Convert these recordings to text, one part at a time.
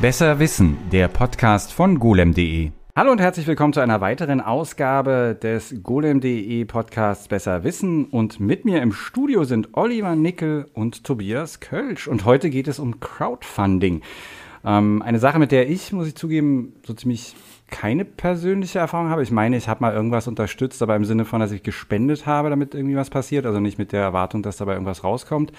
Besser Wissen, der Podcast von golem.de. Hallo und herzlich willkommen zu einer weiteren Ausgabe des golem.de Podcasts Besser Wissen. Und mit mir im Studio sind Oliver Nickel und Tobias Kölsch. Und heute geht es um Crowdfunding. Ähm, eine Sache, mit der ich, muss ich zugeben, so ziemlich keine persönliche Erfahrung habe. Ich meine, ich habe mal irgendwas unterstützt, aber im Sinne von, dass ich gespendet habe, damit irgendwie was passiert. Also nicht mit der Erwartung, dass dabei irgendwas rauskommt.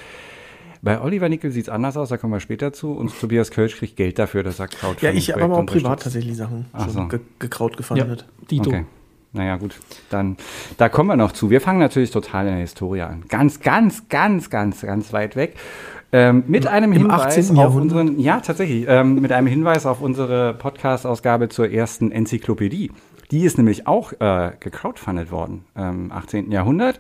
Bei Oliver Nickel sieht es anders aus, da kommen wir später zu. Und Tobias Kölsch kriegt Geld dafür, dass er Crowdfunding Ja, ich habe aber auch privat tatsächlich Sachen Ach so ge gekraut gefundet. Dito. Okay. Naja, gut. Dann, da kommen wir noch zu. Wir fangen natürlich total in der Historie an. Ganz, ganz, ganz, ganz, ganz weit weg. Ähm, mit einem Im Hinweis 18. auf unseren, ja, tatsächlich, ähm, mit einem Hinweis auf unsere Podcast-Ausgabe zur ersten Enzyklopädie. Die ist nämlich auch äh, gecrowdfundet worden, ähm, 18. Jahrhundert.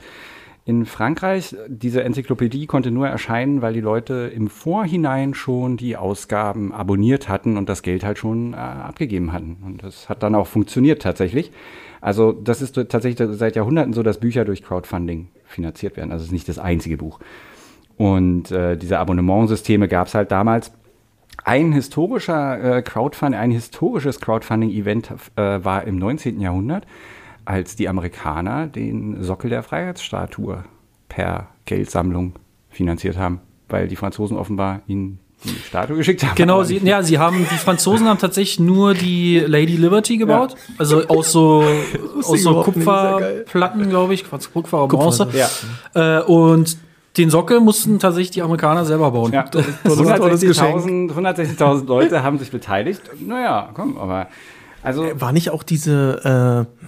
In Frankreich, diese Enzyklopädie konnte nur erscheinen, weil die Leute im Vorhinein schon die Ausgaben abonniert hatten und das Geld halt schon äh, abgegeben hatten. Und das hat dann auch funktioniert tatsächlich. Also das ist tatsächlich seit Jahrhunderten so, dass Bücher durch Crowdfunding finanziert werden. Also es ist nicht das einzige Buch. Und äh, diese Abonnementsysteme gab es halt damals. Ein historischer äh, Crowdfunding, ein historisches Crowdfunding-Event äh, war im 19. Jahrhundert, als die Amerikaner den Sockel der Freiheitsstatue per Geldsammlung finanziert haben, weil die Franzosen offenbar ihnen die Statue geschickt haben. Genau, sie, ja, sie haben, die Franzosen haben tatsächlich nur die Lady Liberty gebaut. Also aus so, aus so ja. Kupferplatten, glaube ich. Quatsch, Kupfer Bronze. Ja. Äh, und den Sockel mussten tatsächlich die Amerikaner selber bauen. Ja, ist ein tolles 160.000 160.000 Leute haben sich beteiligt. Naja, komm, aber also War nicht auch diese, äh,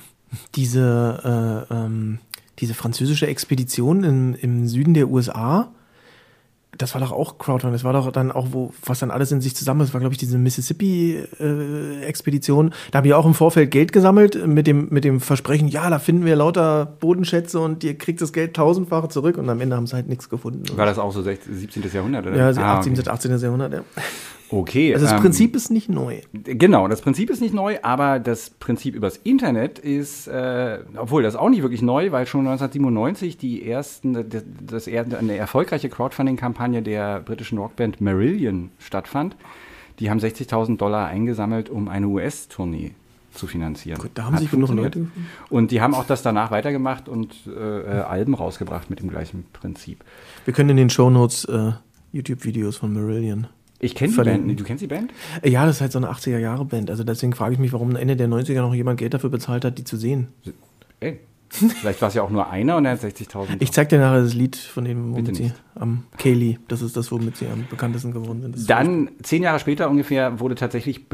diese, äh, ähm, diese französische Expedition im, im Süden der USA? Das war doch auch Crowdfunding. Das war doch dann auch, wo, was dann alles in sich zusammen ist. Das war, glaube ich, diese Mississippi-Expedition. da haben die auch im Vorfeld Geld gesammelt mit dem, mit dem Versprechen, ja, da finden wir lauter Bodenschätze und ihr kriegt das Geld tausendfach zurück. Und am Ende haben sie halt nichts gefunden. war das auch so 16, 17. Jahrhundert, oder? ja, Ah, 18. okay. 18. Jahrhundert, ja. Okay. Also das ähm, Prinzip ist nicht neu. Genau, das Prinzip ist nicht neu, aber das Prinzip übers Internet ist, äh, obwohl das auch nicht wirklich neu, weil schon 1997 die ersten, das, das, eine erfolgreiche Crowdfunding-Kampagne der britischen Rockband Marillion stattfand. Die haben 60.000 Dollar eingesammelt, um eine US-Tournee zu finanzieren. Gut, da haben Hat sich genug. Leute Und die haben auch das danach weitergemacht und äh, äh, Alben rausgebracht mit dem gleichen Prinzip. Wir können in den Shownotes äh, YouTube-Videos von Marillion. Ich kenne die. Band. Du kennst die Band? Ja, das ist halt so eine 80er-Jahre-Band. Also deswegen frage ich mich, warum Ende der 90er noch jemand Geld dafür bezahlt hat, die zu sehen. Ey, vielleicht war es ja auch nur einer und er hat 60.000. Ich zeig dir nachher das Lied von dem, womit Bitte sie am Kaylee, das ist das, womit sie am bekanntesten geworden sind. Dann, zehn Jahre später ungefähr, wurde tatsächlich,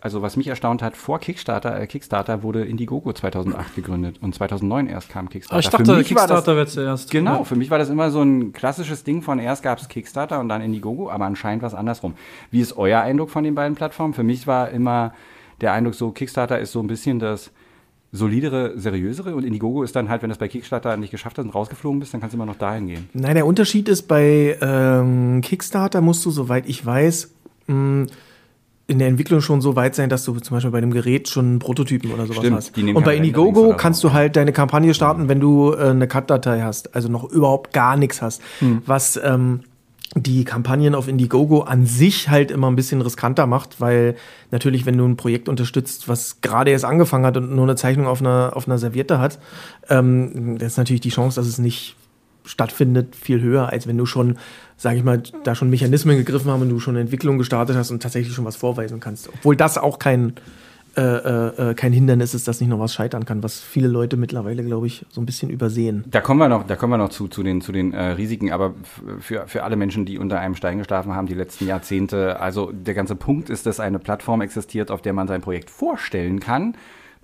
also was mich erstaunt hat, vor Kickstarter, äh, Kickstarter wurde Indiegogo 2008 gegründet und 2009 erst kam Kickstarter. Aber ich Für dachte, mich war das- Kickstarter wäre zuerst. Genau, Ja. für mich war das immer so ein klassisches Ding von erst gab es Kickstarter und dann Indiegogo, aber anscheinend was andersrum. Wie ist euer Eindruck von den beiden Plattformen? Für mich war immer der Eindruck so, Kickstarter ist so ein bisschen das solidere, seriösere und Indiegogo ist dann halt, wenn du es bei Kickstarter nicht geschafft hast und rausgeflogen bist, dann kannst du immer noch dahin gehen. Nein, der Unterschied ist bei ähm, Kickstarter musst du, soweit ich weiß, mh, in der Entwicklung schon so weit sein, dass du zum Beispiel bei dem Gerät schon einen Prototypen oder sowas Stimmt, hast. Und bei Indiegogo kannst du halt deine Kampagne starten, wenn du äh, eine Cut-Datei hast, also noch überhaupt gar nichts hast. Hm. Was ähm, die Kampagnen auf Indiegogo an sich halt immer ein bisschen riskanter macht, weil natürlich, wenn du ein Projekt unterstützt, was gerade erst angefangen hat und nur eine Zeichnung auf einer, auf einer Serviette hat, ähm, ist natürlich die Chance, dass es nicht stattfindet, viel höher, als wenn du schon, sage ich mal, da schon Mechanismen gegriffen haben und du schon eine Entwicklung gestartet hast und tatsächlich schon was vorweisen kannst. Obwohl das auch kein, äh, äh, äh, kein Hindernis ist, dass nicht noch was scheitern kann, was viele Leute mittlerweile, glaube ich, so ein bisschen übersehen. Da kommen wir noch, da kommen wir noch zu, zu den, zu den äh, Risiken, aber für, für alle Menschen, die unter einem Stein geschlafen haben, die letzten Jahrzehnte, also der ganze Punkt ist, dass eine Plattform existiert, auf der man sein Projekt vorstellen kann,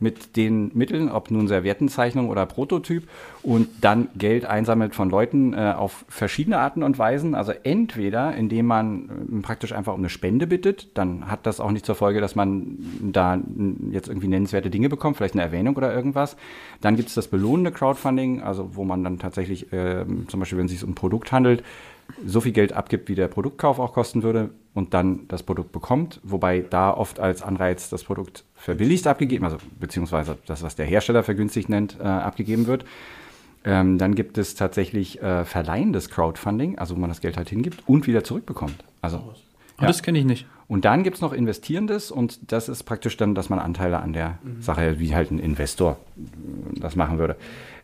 mit den Mitteln, ob nun Serviettenzeichnung oder Prototyp, und dann Geld einsammelt von Leuten äh, auf verschiedene Arten und Weisen. Also entweder, indem man äh, praktisch einfach um eine Spende bittet, dann hat das auch nicht zur Folge, dass man da n- jetzt irgendwie nennenswerte Dinge bekommt, vielleicht eine Erwähnung oder irgendwas. Dann gibt es das belohnende Crowdfunding, also wo man dann tatsächlich, ähm, zum Beispiel, wenn es sich um ein Produkt handelt, so viel Geld abgibt, wie der Produktkauf auch kosten würde und dann das Produkt bekommt, wobei da oft als Anreiz das Produkt verbilligt abgegeben, also beziehungsweise das, was der Hersteller vergünstigt nennt, äh, abgegeben wird. Ähm, dann gibt es tatsächlich äh, verleihendes Crowdfunding, also wo man das Geld halt hingibt und wieder zurückbekommt. Also Und Das kenne ich nicht. Und dann gibt es noch Investierendes und das ist praktisch dann, dass man Anteile an der Sache, wie halt ein Investor äh, das machen würde.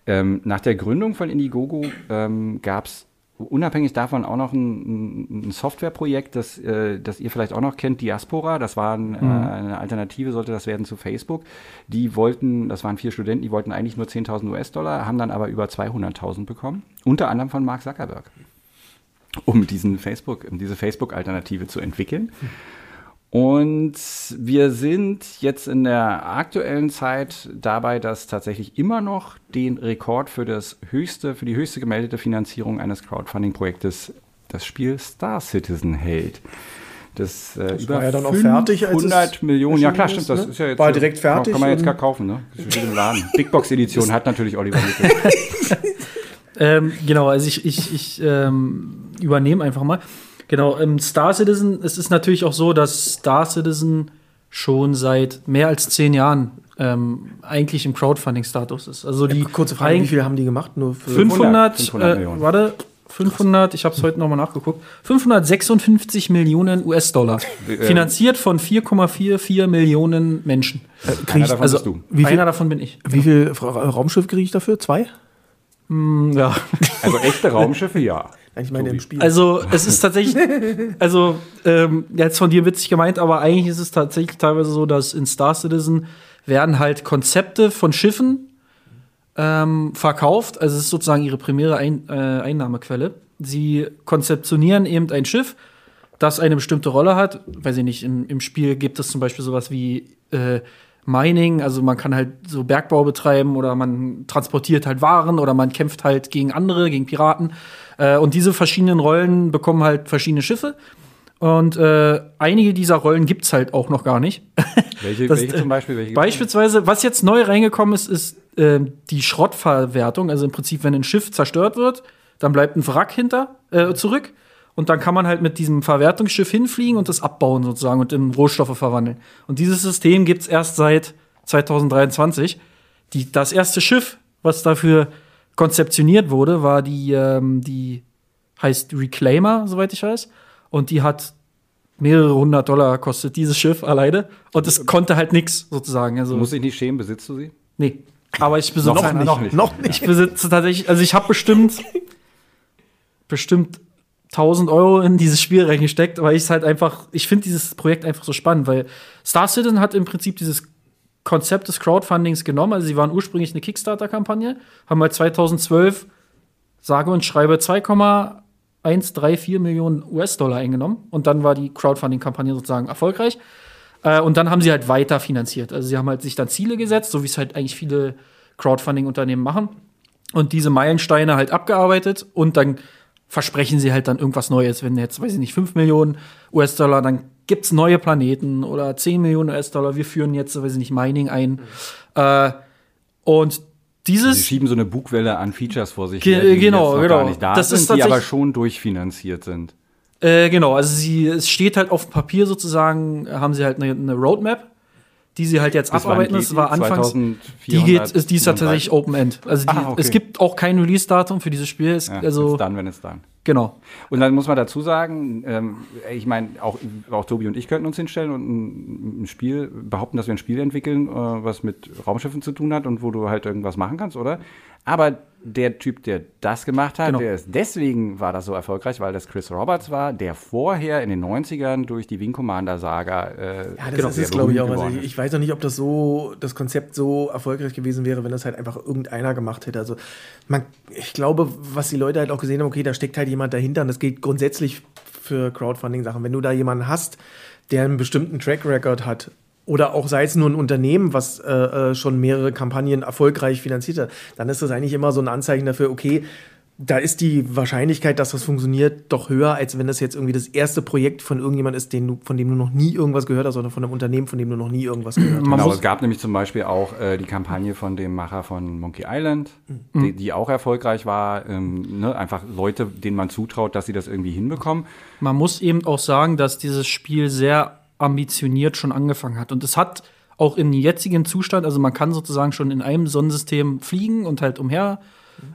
Ähm, nach der Gründung von Indiegogo ähm, gab es unabhängig davon auch noch ein, ein Softwareprojekt, das, äh, das ihr vielleicht auch noch kennt, Diaspora. Das war ein, äh, eine Alternative, sollte das werden zu Facebook. Die wollten, das waren vier Studenten, die wollten eigentlich nur 10.000 US-Dollar, haben dann aber über 200.000 bekommen. Unter anderem von Mark Zuckerberg. Um diesen Facebook, um diese Facebook-Alternative zu entwickeln. Und wir sind jetzt in der aktuellen Zeit dabei, dass tatsächlich immer noch den Rekord für das höchste, für die höchste gemeldete Finanzierung eines Crowdfunding-Projektes das Spiel Star Citizen hält. Das, äh, Das über war ja dann auch fertig, als es 100 Millionen. Ja klar, stimmt. Das ist, ne? ist ja jetzt War so- direkt fertig Kann man jetzt gar kaufen, ne? Im Laden. Big Box Edition hat natürlich Oliver. Ähm, genau, also ich, ich, ich ähm, übernehme einfach mal. Genau, ähm, Star Citizen, es ist natürlich auch so, dass Star Citizen schon seit mehr als zehn Jahren ähm, eigentlich im Crowdfunding-Status ist. Also die Kurze Frage, wie viel haben die gemacht? Nur für 500, 500 äh, Millionen. warte, 500, ich habe es heute nochmal nachgeguckt, 556 Millionen US-Dollar. Äh, Finanziert von 4,44 Millionen Menschen. krieg Einer ich, davon also, bist du. wie viel, Einer davon bin ich. wie viel Ra- Raumschiff kriege ich dafür? Zwei? Hm, Ja. Also echte Raumschiffe, ja. Ich meine im Spiel. Also es ist tatsächlich, also ähm, jetzt von dir witzig gemeint, aber eigentlich ist es tatsächlich teilweise so, dass in Star Citizen werden halt Konzepte von Schiffen ähm, verkauft. Also es ist sozusagen ihre primäre Ein äh, Einnahmequelle. Sie konzeptionieren eben ein Schiff, das eine bestimmte Rolle hat. Weiß ich nicht, im, im Spiel gibt es zum Beispiel sowas wie äh, Mining, also man kann halt so Bergbau betreiben oder man transportiert halt Waren oder man kämpft halt gegen andere, gegen Piraten. Äh, und diese verschiedenen Rollen bekommen halt verschiedene Schiffe. Und äh, einige dieser Rollen gibt's halt auch noch gar nicht. Welche, Das, welche äh, zum Beispiel? Welche? Beispielsweise, was jetzt neu reingekommen ist, ist äh, die Schrottverwertung. Also im Prinzip, wenn ein Schiff zerstört wird, dann bleibt ein Wrack hinter äh, zurück. Und dann kann man halt mit diesem Verwertungsschiff hinfliegen und das abbauen sozusagen und in Rohstoffe verwandeln. Und dieses System gibt's erst seit 2023. Die, das erste Schiff, was dafür konzeptioniert wurde, war die, ähm, die heißt Reclaimer, soweit ich weiß. Und die hat mehrere hundert Dollar kostet dieses Schiff alleine. Und es konnte halt nichts sozusagen. Also, Muss ich nicht schämen, besitzt du sie? nee. Aber ich besitze Noch nicht. Noch nicht. Noch nicht. ich besitze tatsächlich, also ich habe bestimmt, bestimmt 1000 Euro in dieses Spiel reingesteckt, weil ich es halt einfach, ich finde dieses Projekt einfach so spannend, weil Star Citizen hat im Prinzip dieses Konzept des Crowdfundings genommen. Also sie waren ursprünglich eine Kickstarter-Kampagne, haben halt 2012 sage und schreibe 2,134 Millionen US-Dollar eingenommen und dann war die Crowdfunding-Kampagne sozusagen erfolgreich. Äh, und dann haben sie halt weiter finanziert. Also sie haben halt sich dann Ziele gesetzt, so wie es halt eigentlich viele Crowdfunding-Unternehmen machen. Und diese Meilensteine halt abgearbeitet und dann versprechen sie halt dann irgendwas Neues. Wenn jetzt, weiß ich nicht, 5 Millionen US-Dollar, dann gibt's neue Planeten oder 10 Millionen US-Dollar. Wir führen jetzt, weiß ich nicht, Mining ein. Äh, und dieses. Sie schieben so eine Bugwelle an Features vor sich her, die genau, jetzt noch genau. gar nicht da Das sind, die aber schon durchfinanziert sind. Äh, genau, also sie, es steht halt auf dem Papier sozusagen, haben sie halt eine, eine Roadmap, die sie halt jetzt Bis abarbeiten. die? war anfangs. 2437? Die geht, ist, die ist tatsächlich Open End. Also die, Ah, okay. es gibt auch kein Release-Datum für dieses Spiel. Es, Ja, also, done, wenn es dann. genau. Und dann muss man dazu sagen, ähm, ich meine, auch, auch Tobi und ich könnten uns hinstellen und ein, ein Spiel behaupten, dass wir ein Spiel entwickeln, äh, was mit Raumschiffen zu tun hat und wo du halt irgendwas machen kannst, oder? Aber der Typ, der das gemacht hat, Genau. der ist, deswegen war das so erfolgreich, weil das Chris Roberts war, der vorher in den 90ern durch die Wing Commander Saga äh, Ja, das genau, ist es, glaube ich, auch. Also ich, ich weiß auch nicht, ob das so, das Konzept so erfolgreich gewesen wäre, wenn das halt einfach irgendeiner gemacht hätte. Also man, ich glaube, was die Leute halt auch gesehen haben, okay, da steckt halt jemand dahinter und das gilt grundsätzlich für Crowdfunding-Sachen. Wenn du da jemanden hast, der einen bestimmten Track Record hat, oder auch sei es nur ein Unternehmen, was äh, äh, schon mehrere Kampagnen erfolgreich finanziert hat, dann ist das eigentlich immer so ein Anzeichen dafür, okay, da ist die Wahrscheinlichkeit, dass das funktioniert, doch höher, als wenn das jetzt irgendwie das erste Projekt von irgendjemand ist, den du, von dem du noch nie irgendwas gehört hast, oder von einem Unternehmen, von dem du noch nie irgendwas gehört hast. Genau, es gab nämlich zum Beispiel auch äh, die Kampagne von dem Macher von Monkey Island, Mhm. die, die auch erfolgreich war. Ähm, ne? Einfach Leute, denen man zutraut, dass sie das irgendwie hinbekommen. Man muss eben auch sagen, dass dieses Spiel sehr ambitioniert schon angefangen hat. Und es hat auch im jetzigen Zustand, also man kann sozusagen schon in einem Sonnensystem fliegen und halt umher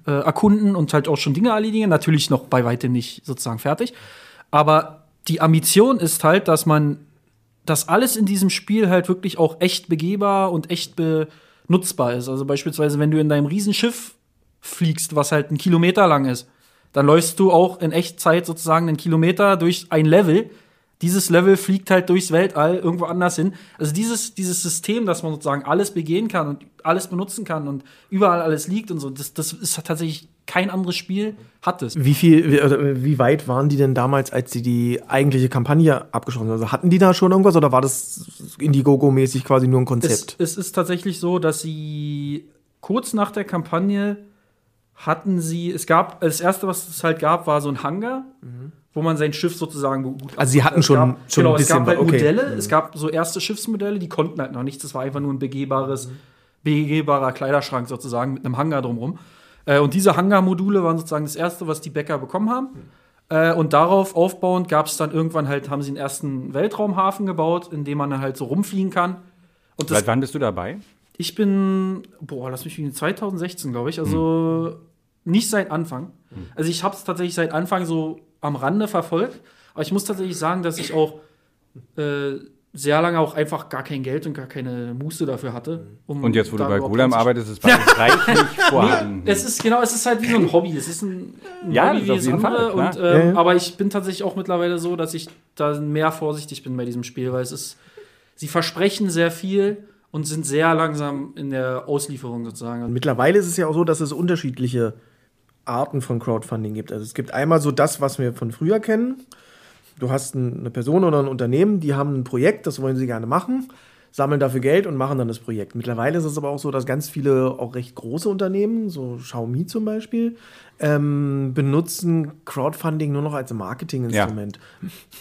äh, erkunden und halt auch schon Dinge erledigen. Natürlich noch bei weitem nicht sozusagen fertig. Aber die Ambition ist halt, dass man dass alles in diesem Spiel halt wirklich auch echt begehbar und echt benutzbar ist. Also beispielsweise, wenn du in deinem Riesenschiff fliegst, was halt einen Kilometer lang ist, dann läufst du auch in Echtzeit sozusagen einen Kilometer durch ein Level. Dieses Level fliegt halt durchs Weltall irgendwo anders hin. Also dieses, dieses System, dass man sozusagen alles begehen kann und alles benutzen kann und überall alles liegt und so, das, das ist tatsächlich kein anderes Spiel hat es. Wie viel, wie, wie weit waren die denn damals, als sie die eigentliche Kampagne abgeschlossen haben? Also hatten die da schon irgendwas oder war das Indiegogo-mäßig quasi nur ein Konzept? Es, es ist tatsächlich so, dass sie kurz nach der Kampagne hatten sie, es gab, das erste, was es halt gab, war so ein Hangar, wo man sein Schiff sozusagen gut Also sie hatten es schon- gab, schon genau, ein es gab bisschen- halt okay. Modelle, es gab so erste Schiffsmodelle, die konnten halt noch nichts, das war einfach nur ein begehbares, begehbarer Kleiderschrank sozusagen mit einem Hangar drumrum. Äh, und diese Hangarmodule waren sozusagen das erste, was die Bäcker bekommen haben. Äh, und darauf aufbauend gab es dann irgendwann halt, haben sie einen ersten Weltraumhafen gebaut, in dem man dann halt so rumfliegen kann. Und das Seit wann bist du dabei? ich bin, boah, lass mich wiegen, 2016, glaube ich. Also nicht seit Anfang. Also ich habe es tatsächlich seit Anfang so am Rande verfolgt. Aber ich muss tatsächlich sagen, dass ich auch äh, sehr lange auch einfach gar kein Geld und gar keine Muße dafür hatte. um Und jetzt, wo du bei reinzuschauen. arbeitest, ist beides reichlich vorhanden. Es ist genau, es ist halt wie so ein Hobby. Es ist ein, ein Ja, Hobby das jeden Fall, klar. Und, ähm, Ja, ja. Aber ich bin tatsächlich auch mittlerweile so, dass ich da mehr vorsichtig bin bei diesem Spiel, weil es ist, sie versprechen sehr viel und sind sehr langsam in der Auslieferung sozusagen. Und mittlerweile ist es ja auch so, dass es unterschiedliche Arten von Crowdfunding gibt. Also es gibt einmal so das, was wir von früher kennen. Du hast ein- eine Person oder ein Unternehmen, die haben ein Projekt, das wollen sie gerne machen, sammeln dafür Geld und machen dann das Projekt. Mittlerweile ist es aber auch so, dass ganz viele auch recht große Unternehmen, so Xiaomi zum Beispiel, ähm, benutzen Crowdfunding nur noch als Marketinginstrument.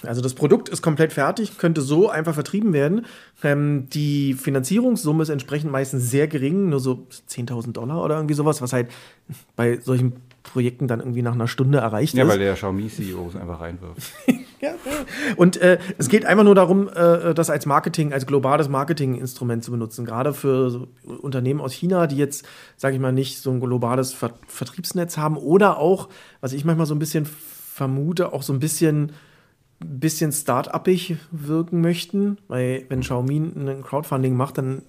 Also das Produkt ist komplett fertig, könnte so einfach vertrieben werden. Ähm, die Finanzierungssumme ist entsprechend meistens sehr gering, nur so 10.000 Dollar oder irgendwie sowas, was halt bei solchen Projekten dann irgendwie nach einer Stunde erreicht Ja, ist. weil der Xiaomi-CEO es einfach reinwirft. Ja, ja. Und äh, es geht einfach nur darum, äh, das als Marketing, als globales Marketinginstrument zu benutzen. Gerade für so Unternehmen aus China, die jetzt, sage ich mal, nicht so ein globales Ver Vertriebsnetz haben oder auch, was ich manchmal so ein bisschen vermute, auch so ein bisschen bisschen start-upig wirken möchten, weil wenn Xiaomi ein Crowdfunding macht, dann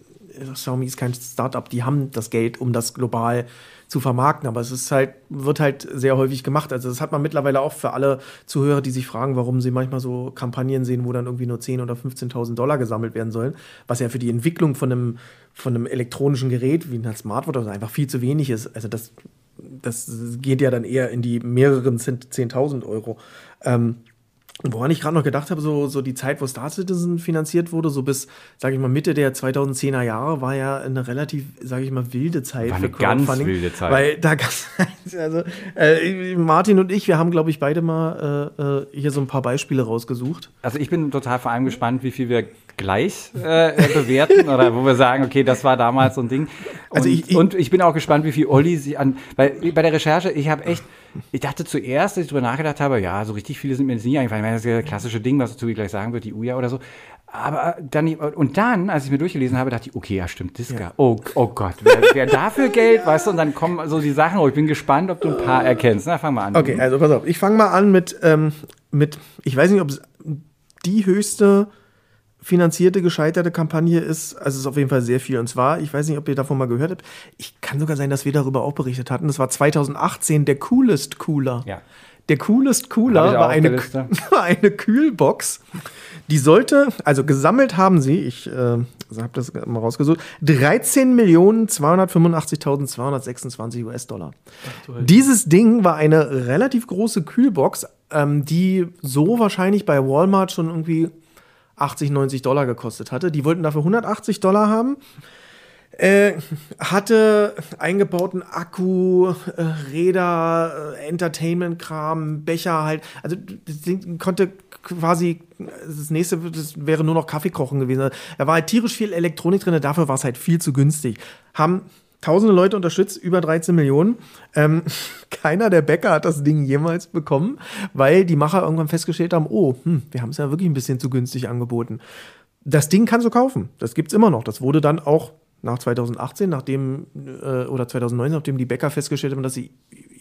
Xiaomi ist kein Startup, die haben das Geld, um das global zu vermarkten, aber es ist halt, wird halt sehr häufig gemacht. Also das hat man mittlerweile auch für alle Zuhörer, die sich fragen, warum sie manchmal so Kampagnen sehen, wo dann irgendwie nur 10.000 oder 15.000 Dollar gesammelt werden sollen, was ja für die Entwicklung von einem, von einem elektronischen Gerät wie ein Smartphone oder so einfach viel zu wenig ist. Also das, das geht ja dann eher in die mehreren 10.000 Euro. Ähm, und woran ich gerade noch gedacht habe, so, so die Zeit, wo Star Citizen finanziert wurde, so bis, sage ich mal, Mitte der 2010er Jahre, war ja eine relativ, sage ich mal, wilde Zeit War für eine ganz Crowdfunding. wilde Zeit. Weil da gab's, also äh, Martin und ich, wir haben, glaube ich, beide mal äh, äh, hier so ein paar Beispiele rausgesucht. Also ich bin total vor allem gespannt, wie viel wir gleich äh, bewerten oder wo wir sagen, okay, das war damals so ein Ding. Und, Also ich- ich- und ich bin auch gespannt, wie viel Olli sich an, weil bei der Recherche, ich habe echt, ich dachte zuerst, als ich drüber nachgedacht habe, ja, so richtig viele sind mir jetzt nicht eingefallen. Ich meine, das ist ja das klassische Ding, was Tobi gleich sagen wird, die Uja oder so. Aber dann, und dann, als ich mir durchgelesen habe, dachte ich, okay, ja, stimmt, Diska. Oh, oh Gott, wer, wer dafür Geld, weißt du, und dann kommen so die Sachen, oh, ich bin gespannt, ob du ein paar erkennst. Na, fang mal an. Okay, also pass auf, ich fange mal an mit, ähm, mit, ich weiß nicht, ob es die höchste finanzierte, gescheiterte Kampagne ist. Also es ist auf jeden Fall sehr viel. Und zwar, ich weiß nicht, ob ihr davon mal gehört habt, ich kann sogar sein, dass wir darüber auch berichtet hatten. Das war 2018 der Coolest Cooler. Ja. Der Coolest Cooler war eine, eine Kühlbox. Die sollte, also gesammelt haben sie, ich äh, habe das mal rausgesucht, 13.285.226 US-Dollar. Dieses Ding war eine relativ große Kühlbox, ähm, die so wahrscheinlich bei Walmart schon irgendwie 80, 90 Dollar gekostet hatte. Die wollten dafür 180 Dollar haben. Äh, hatte eingebauten Akku, äh, Räder, äh, Entertainment-Kram, Becher halt. Also das Ding konnte quasi, das nächste das wäre nur noch Kaffeekochen gewesen. Da war halt tierisch viel Elektronik drin, dafür war es halt viel zu günstig. Haben tausende Leute unterstützt, über 13 Millionen. Ähm, keiner der Bäcker hat das Ding jemals bekommen, weil die Macher irgendwann festgestellt haben, oh, hm, wir haben es ja wirklich ein bisschen zu günstig angeboten. Das Ding kannst du kaufen. Das gibt's immer noch. Das wurde dann auch nach 2018, nachdem äh, oder 2019, nachdem die Bäcker festgestellt haben, dass sie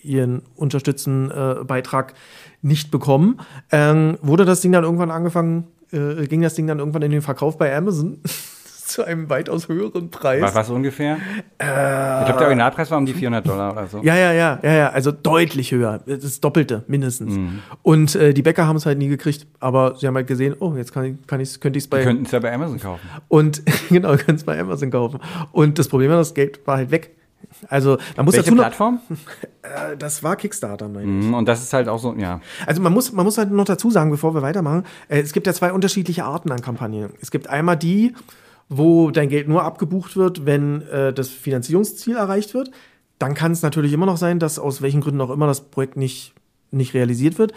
ihren unterstützten äh, Beitrag nicht bekommen, ähm, wurde das Ding dann irgendwann angefangen äh, ging das Ding dann irgendwann in den Verkauf bei Amazon zu einem weitaus höheren Preis. Was, was ungefähr? ich glaube, der Originalpreis war um die 400 Dollar oder so. Ja, ja, ja, ja, ja, also deutlich höher. Das Doppelte mindestens. Und äh, die Bäcker haben es halt nie gekriegt, aber sie haben halt gesehen, oh, jetzt kann ich, kann ich's, könnte ich es Wir bei könnten es ja bei Amazon kaufen. und genau, können es bei Amazon kaufen. Und das Problem war, das Geld war halt weg. Also man muss Welche dazu noch, Plattform? äh, das war Kickstarter, meine ich. Mhm, Und das ist halt auch so, ja. Also man muss, man muss halt noch dazu sagen, bevor wir weitermachen, äh, es gibt ja zwei unterschiedliche Arten an Kampagnen. Es gibt einmal die, wo dein Geld nur abgebucht wird, wenn äh, das Finanzierungsziel erreicht wird. Dann kann es natürlich immer noch sein, dass aus welchen Gründen auch immer das Projekt nicht, nicht realisiert wird.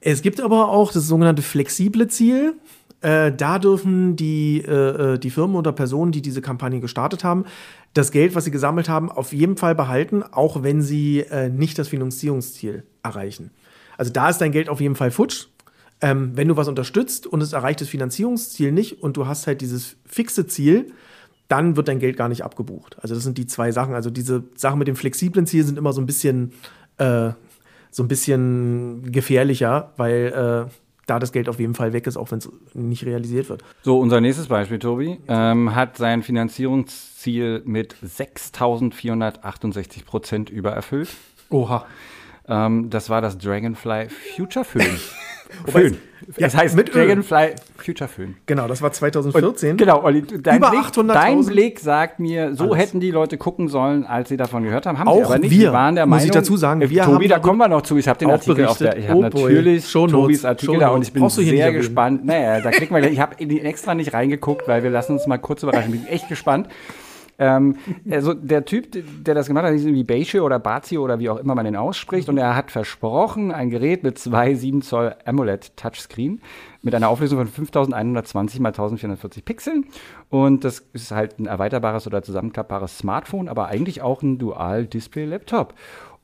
Es gibt aber auch das sogenannte flexible Ziel. Äh, da dürfen die, äh, äh, die Firmen oder Personen, die diese Kampagne gestartet haben, das Geld, was sie gesammelt haben, auf jeden Fall behalten, auch wenn sie äh, nicht das Finanzierungsziel erreichen. Also da ist dein Geld auf jeden Fall futsch. Ähm, wenn du was unterstützt und es erreicht das Finanzierungsziel nicht und du hast halt dieses fixe Ziel, dann wird dein Geld gar nicht abgebucht. Also das sind die zwei Sachen. Also diese Sachen mit dem flexiblen Ziel sind immer so ein bisschen, äh, so ein bisschen gefährlicher, weil äh, da das Geld auf jeden Fall weg ist, auch wenn es nicht realisiert wird. So, unser nächstes Beispiel, Tobi, ähm, hat sein Finanzierungsziel mit 6.468 Prozent übererfüllt. Oha. Ähm, das war das Dragonfly Future Föhn. Wobei Föhn. ja, es heißt mit Öl. Dragonfly Future Föhn. Genau, das war 2014. Genau, Olli, dein, Über Blick, 800.000. dein Blick sagt mir, so Alles. hätten die Leute gucken sollen, als sie davon gehört haben. Haben Auch sie aber nicht. wir, Sie waren der muss Meinung, ich dazu sagen, äh, wir Tobi, haben da kommen wir noch zu. Ich habe den auch Artikel auf der, berichtet. ich habe Oh natürlich Shownotes, Tobis Artikel da und ich bin Shownotes. Sehr gespannt. Naja, da klicken wir, ich habe extra nicht reingeguckt, weil wir lassen uns mal kurz überraschen. Bin echt gespannt. Ähm, also der Typ, der das gemacht hat, hieß irgendwie Beische oder Bazio oder wie auch immer man den ausspricht. Und er hat versprochen, ein Gerät mit zwei 7 Zoll AMOLED Touchscreen mit einer Auflösung von 5120 mal 1440 Pixeln. Und das ist halt ein erweiterbares oder zusammenklappbares Smartphone, aber eigentlich auch ein Dual-Display-Laptop.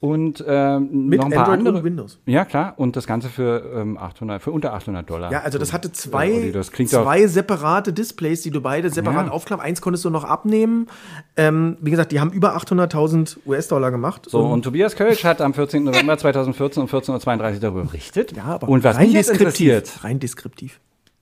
Und ähm, Mit noch ein paar Android andere. und Windows. Ja, klar. Und das Ganze für, ähm, 800, für unter 800 Dollar. Ja, also das hatte zwei, das zwei separate Displays, die du beide separat Ja. aufklappen. Eins konntest du noch abnehmen. Ähm, wie gesagt, die haben über 800.000 US-Dollar gemacht. So, und Tobias Kölsch hat am 14. November 2014 um 14.32 Uhr darüber berichtet. ja, aber und was rein mich jetzt interessiert, Rein deskriptiv.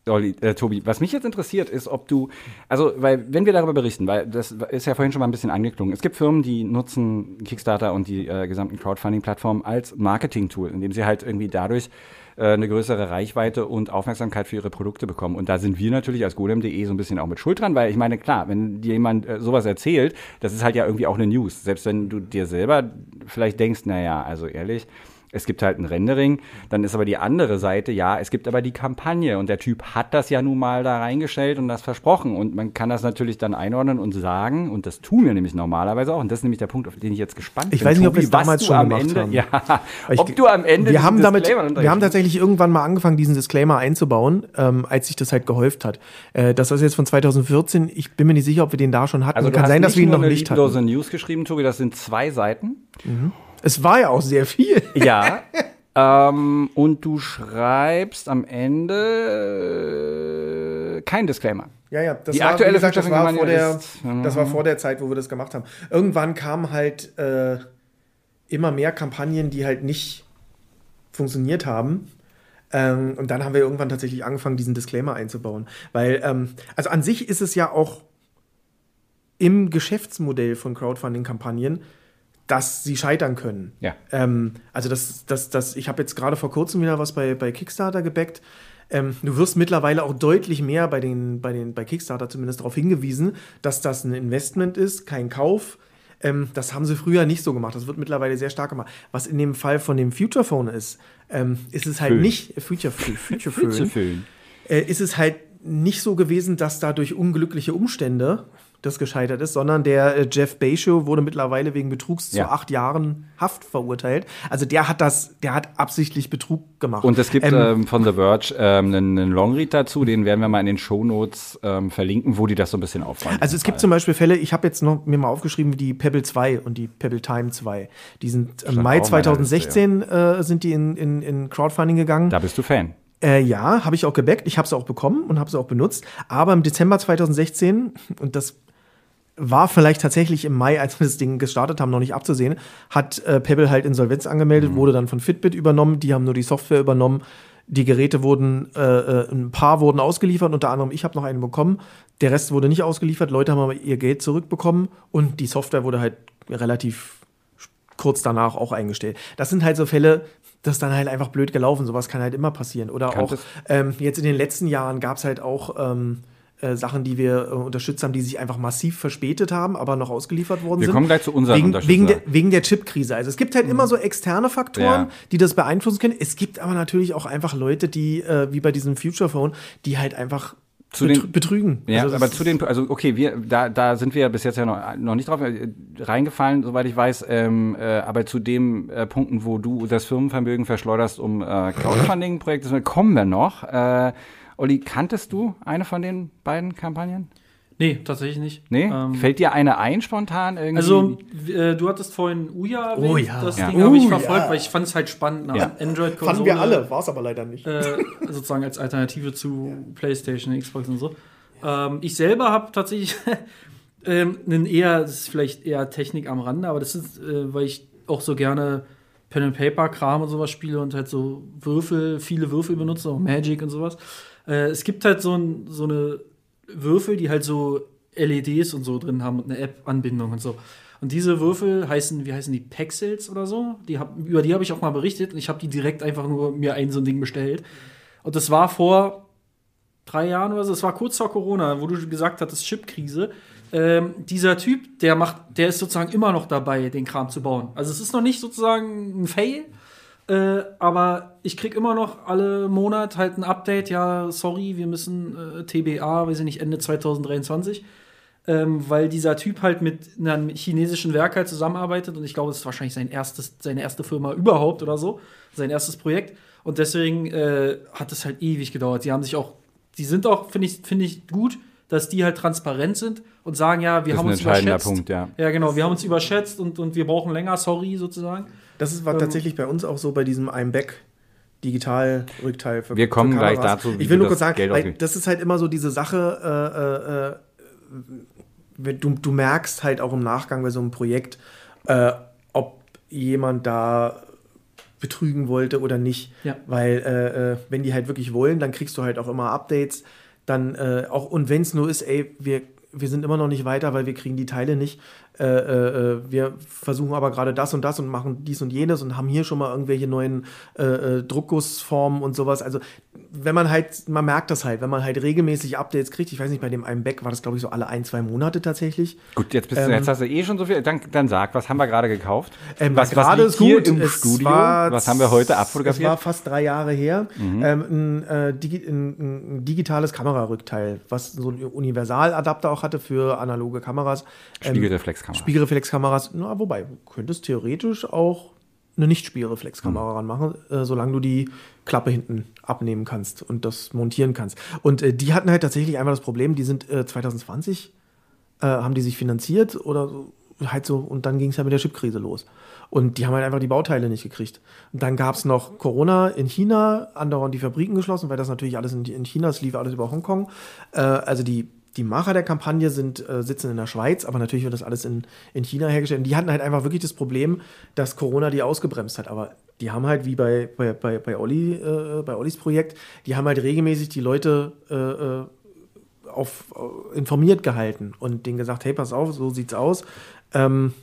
Olli, äh, Tobi, was mich jetzt interessiert, ist, ob du, also, weil, wenn wir darüber berichten, weil das ist ja vorhin schon mal ein bisschen angeklungen. Es gibt Firmen, die nutzen Kickstarter und die äh, gesamten Crowdfunding-Plattformen als Marketing-Tool, indem sie halt irgendwie dadurch äh, eine größere Reichweite und Aufmerksamkeit für ihre Produkte bekommen. Und da sind wir natürlich als golem.de so ein bisschen auch mit Schuld dran, weil ich meine, klar, wenn dir jemand äh, sowas erzählt, das ist halt ja irgendwie auch eine News. Selbst wenn du dir selber vielleicht denkst, naja, also ehrlich, es gibt halt ein Rendering, dann ist aber die andere Seite, ja, es gibt aber die Kampagne und der Typ hat das ja nun mal da reingestellt und das versprochen und man kann das natürlich dann einordnen und sagen und das tun wir nämlich normalerweise auch und das ist nämlich der Punkt, auf den ich jetzt gespannt Ich bin. weiß nicht, ob wir es damals schon am gemacht Ende, haben. Ja, Ich- ob du am Ende wir haben damit, wir haben tatsächlich irgendwann mal angefangen, diesen Disclaimer einzubauen, ähm, als sich das halt gehäuft hat. Äh, das ist jetzt von 2014. Ich bin mir nicht sicher, ob wir den da schon hatten. also Kann sein, dass wir ihn noch nicht hatten. News geschrieben, Tobi, das sind zwei Seiten. Es war ja auch sehr viel. Ja. ähm, und du schreibst am Ende äh, kein Disclaimer. Ja, ja, das Die war, aktuelle gesagt, das war, vor der, ist, mhm. das war vor der Zeit, wo wir das gemacht haben. Irgendwann kamen halt äh, immer mehr Kampagnen, die halt nicht funktioniert haben. Ähm, und dann haben wir irgendwann tatsächlich angefangen, diesen Disclaimer einzubauen. Weil, ähm, also an sich ist es ja auch im Geschäftsmodell von Crowdfunding-Kampagnen, dass sie scheitern können. Ja. Ähm, also das, das, das, ich habe jetzt gerade vor kurzem wieder was bei, bei Kickstarter gebackt. Ähm, du wirst mittlerweile auch deutlich mehr bei, den, bei, den, bei Kickstarter zumindest darauf hingewiesen, dass das ein Investment ist, kein Kauf. Ähm, das haben sie früher nicht so gemacht. Das wird mittlerweile sehr stark gemacht. Was in dem Fall von dem Future Phone ist, ähm, ist es halt Föhn. nicht Future, Future Phone zu füllen. äh, ist es halt nicht so gewesen, dass da durch unglückliche Umstände das gescheitert ist, sondern der äh, Jeff Bezos wurde mittlerweile wegen Betrugs Ja. zu acht Jahren Haft verurteilt. Also der hat das, der hat absichtlich Betrug gemacht. Und es gibt Ähm, ähm, von The Verge ähm, einen, Longread dazu, den werden wir mal in den Shownotes ähm, verlinken, wo die das so ein bisschen aufräumen. Also es gibt zum Beispiel Fälle, ich habe jetzt noch mir mal aufgeschrieben, wie die Pebble 2 und die Pebble Time 2. Die sind im Stand Mai auch auf meiner 2016 äh, sind die in, in, in Crowdfunding gegangen. Da bist du Fan. Äh, ja, habe ich auch gebackt. Ich habe sie auch bekommen und habe sie auch benutzt. Aber im Dezember 2016, und das war vielleicht tatsächlich im Mai, als wir das Ding gestartet haben, noch nicht abzusehen, hat äh, Pebble halt Insolvenz angemeldet, wurde dann von Fitbit übernommen. Die haben nur die Software übernommen. Die Geräte wurden, äh, äh, ein paar wurden ausgeliefert, unter anderem ich habe noch einen bekommen. Der Rest wurde nicht ausgeliefert. Leute haben aber ihr Geld zurückbekommen und die Software wurde halt relativ kurz danach auch eingestellt. Das sind halt so Fälle, das ist dann halt einfach blöd gelaufen. Sowas kann halt immer passieren. Oder Kann auch ähm, jetzt in den letzten Jahren gab es halt auch ähm, äh, Sachen, die wir äh, unterstützt haben, die sich einfach massiv verspätet haben, aber noch ausgeliefert worden Wir sind. kommen gleich zu unseren wegen, wegen, der, wegen der Chipkrise. Also es gibt halt immer so externe Faktoren, Ja. die das beeinflussen können. Es gibt aber natürlich auch einfach Leute, die, äh, wie bei diesem Future Phone, die halt einfach Zu betrü den- betrügen. Ja, Also aber zu den, also okay, wir, da, da sind wir ja bis jetzt ja noch, noch nicht drauf äh, reingefallen, soweit ich weiß, ähm, äh, aber zu den äh, Punkten, wo du das Firmenvermögen verschleuderst, um äh, Crowdfunding-Projekte, kommen wir noch. Äh, Olli, kanntest du eine von den beiden Kampagnen? Nee, tatsächlich nicht. Nee? Ähm, Fällt dir eine ein spontan irgendwie? also, äh, du hattest vorhin Uja erwähnt. Oh ja. Das Ja. Ding habe ich verfolgt, ja. weil ich fand es halt spannend. Eine Ja. Android-Konsole. Fanden wir alle, war es aber leider nicht. äh, sozusagen als Alternative zu PlayStation, Xbox und so. Ähm, ich selber habe tatsächlich ähm, einen eher, das ist vielleicht eher Technik am Rande, aber das ist, äh, weil ich auch so gerne Pen and Paper Kram und sowas spiele und halt so Würfel, viele Würfel benutze, auch Magic und sowas. Äh, es gibt halt so, ein, so eine Würfel, die halt so LEDs und so drin haben und eine App-Anbindung und so. Und diese Würfel heißen, wie heißen die, Pexels oder so? Die hab, über die habe ich auch mal berichtet und ich habe die direkt einfach nur mir ein so ein Ding bestellt. Und das war vor drei Jahren oder so, das war kurz vor Corona, wo du gesagt hattest, Chipkrise. Ähm, dieser Typ, der macht, der ist sozusagen immer noch dabei, den Kram zu bauen. Also es ist noch nicht sozusagen ein Fail, äh, aber ich krieg immer noch alle Monat halt ein Update, ja, sorry, wir müssen äh, TBA, weiß ich nicht, Ende 2023. Ähm, weil dieser Typ halt mit einem chinesischen Werk halt zusammenarbeitet und ich glaube, es ist wahrscheinlich sein erstes, seine erste Firma überhaupt oder so, sein erstes Projekt. Und deswegen äh, hat es halt ewig gedauert. Die haben sich auch, die sind auch, finde ich, finde ich gut, dass die halt transparent sind und sagen, ja, wir das ist haben ein uns entscheidender überschätzt. Punkt, ja. Ja, genau, wir haben uns überschätzt und, und wir brauchen länger, sorry, sozusagen. Das ist, war Ähm, tatsächlich bei uns auch so bei diesem I'm Back Digital-Rückteil für Wir kommen für gleich dazu, wie Ich will nur kurz sagen, Geld weil das ist halt immer so diese Sache, äh, äh, wenn du, du merkst halt auch im Nachgang bei so einem Projekt, äh, ob jemand da betrügen wollte oder nicht. Ja. Weil äh, äh, wenn die halt wirklich wollen, dann kriegst du halt auch immer Updates. Dann äh, auch, und wenn es nur ist, ey, wir, wir sind immer noch nicht weiter, weil wir kriegen die Teile nicht. Äh, äh, äh, wir versuchen aber gerade das und das und machen dies und jenes und haben hier schon mal irgendwelche neuen äh, äh, Druckgussformen und sowas. Also wenn man halt, man merkt das halt, wenn man halt regelmäßig Updates kriegt, ich weiß nicht, bei dem einen Back war das, glaube ich, so alle ein, zwei Monate tatsächlich. Gut, jetzt, bist du, Ähm, jetzt hast du eh schon so viel. Dann, dann sag, was haben wir gerade gekauft? Ähm, was, gerade ist hier gut. im Studio? war- was haben wir heute Es war abfotografiert? fast drei Jahre her. Mhm. Ähm, ein, äh, digi ein, ein digitales Kamerarückteil, was so einen Universaladapter auch hatte für analoge Kameras. Ähm, Spiegelreflexkamera. Spiegelreflexkameras, na, wobei, du könntest theoretisch auch eine Nicht-Spiegelreflexkamera Mhm. ranmachen, äh, solange du die Klappe hinten abnehmen kannst und das montieren kannst. Und äh, die hatten halt tatsächlich einmal das Problem, die sind äh, 2020, äh, haben die sich finanziert oder so, halt so, und dann ging es ja mit der Chipkrise los. Und die haben halt einfach die Bauteile nicht gekriegt. Und dann gab es noch Corona in China, andauernd die Fabriken geschlossen, weil das natürlich alles in, in China, es lief alles über Hongkong. Äh, also die, die Macher der Kampagne sind, äh, sitzen in der Schweiz, aber natürlich wird das alles in, in China hergestellt. Und die hatten halt einfach wirklich das Problem, dass Corona die ausgebremst hat. Aber die haben halt, wie bei, bei, bei, bei, Olli, äh, bei Ollis Projekt, die haben halt regelmäßig die Leute äh, äh, auf, äh, informiert gehalten und denen gesagt, hey, pass auf, so sieht's aus. Ähm,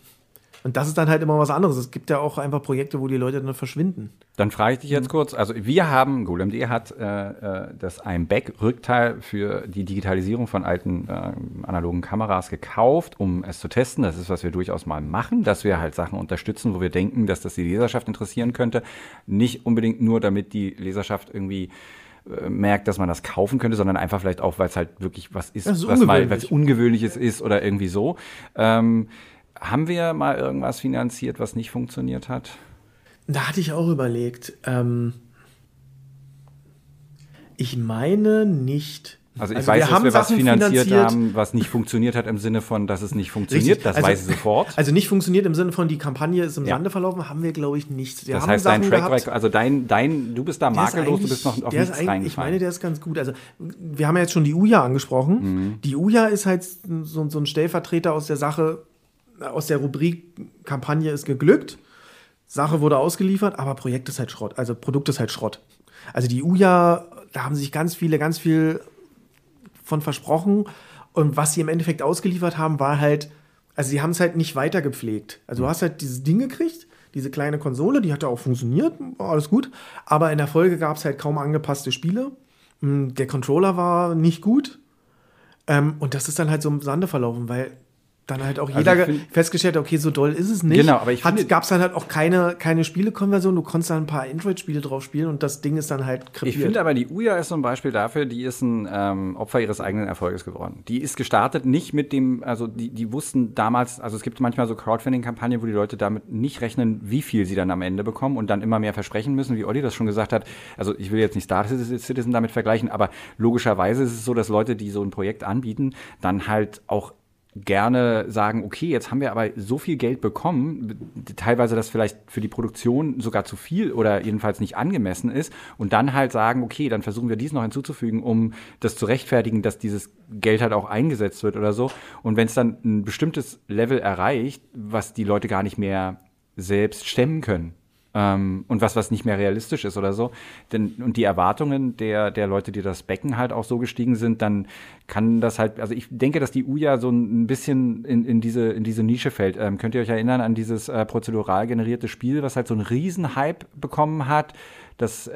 und das ist dann halt immer was anderes. Es gibt ja auch einfach Projekte, wo die Leute dann verschwinden. Dann frage ich dich jetzt kurz, also wir haben, GolemD hat äh, äh, das IMBAC-Rückteil für die Digitalisierung von alten äh, analogen Kameras gekauft, um es zu testen. Das ist, was wir durchaus mal machen, dass wir halt Sachen unterstützen, wo wir denken, dass das die Leserschaft interessieren könnte. Nicht unbedingt nur, damit die Leserschaft irgendwie äh, merkt, dass man das kaufen könnte, sondern einfach vielleicht auch, weil es halt wirklich was ist, ist was mal ungewöhnlich. was Ungewöhnliches ist oder irgendwie so. Ähm, haben wir mal irgendwas finanziert, was nicht funktioniert hat? Da hatte ich auch überlegt. Ähm, ich meine nicht. Also ich Also weiß, wir dass haben wir was finanziert, finanziert. haben, was nicht funktioniert hat im Sinne von, dass es nicht funktioniert. Richtig. Das Also- weiß ich sofort. Also nicht funktioniert im Sinne von, die Kampagne ist im Ja. Sande verlaufen, haben wir, glaube ich, nicht. Wir das heißt, dein Sachen Track gehabt- also dein, dein, du bist da makellos, du bist noch auf nichts eigentlich- Ich reingefallen. meine, der ist ganz gut. Also, wir haben ja jetzt schon die Uja angesprochen. Mhm. Die Uja ist halt so, so ein Stellvertreter aus der Sache, aus der Rubrik Kampagne ist geglückt. Sache wurde ausgeliefert, aber Projekt ist halt Schrott. Also Produkt ist halt Schrott. Also die Uja, da haben sich ganz viele, ganz viel von versprochen. Und was sie im Endeffekt ausgeliefert haben, war halt, also sie haben es halt nicht weiter gepflegt. Also du hast halt dieses Ding gekriegt, diese kleine Konsole, die hatte auch funktioniert, war alles gut. Aber in der Folge gab es halt kaum angepasste Spiele. Mm, Der Controller war nicht gut. Ähm, und das ist dann halt so im Sande verlaufen, weil dann halt auch jeder ich ge- find- festgestellt okay, so doll ist es nicht. Genau, aber ich finde- gab es dann halt auch keine, keine Spielekonversion. Du konntest dann ein paar Android-Spiele drauf spielen und das Ding ist dann halt krepiert. Ich finde aber, die Uja ist so ein Beispiel dafür, die ist ein ähm, Opfer ihres eigenen Erfolges geworden. Die ist gestartet nicht mit dem, also die, die wussten damals, also es gibt manchmal so Crowdfunding-Kampagnen, wo die Leute damit nicht rechnen, wie viel sie dann am Ende bekommen und dann immer mehr versprechen müssen, wie Olli das schon gesagt hat. Also ich will jetzt nicht Star Citizen damit vergleichen, aber logischerweise ist es so, dass Leute, die so ein Projekt anbieten, dann halt auch gerne sagen, okay, jetzt haben wir aber so viel Geld bekommen, teilweise das vielleicht für die Produktion sogar zu viel oder jedenfalls nicht angemessen ist und dann halt sagen, okay, dann versuchen wir dies noch hinzuzufügen, um das zu rechtfertigen, dass dieses Geld halt auch eingesetzt wird oder so. Und wenn es dann ein bestimmtes Level erreicht, was die Leute gar nicht mehr selbst stemmen können, ähm, und was, was nicht mehr realistisch ist oder so. Denn, und die Erwartungen der, der Leute, die das Becken halt auch so gestiegen sind, dann kann das halt, also ich denke, dass die Uja so ein bisschen in, in, diese, in diese Nische fällt. Ähm, könnt ihr euch erinnern an dieses äh, prozedural generierte Spiel, was halt so einen riesen Hype bekommen hat? Das, äh,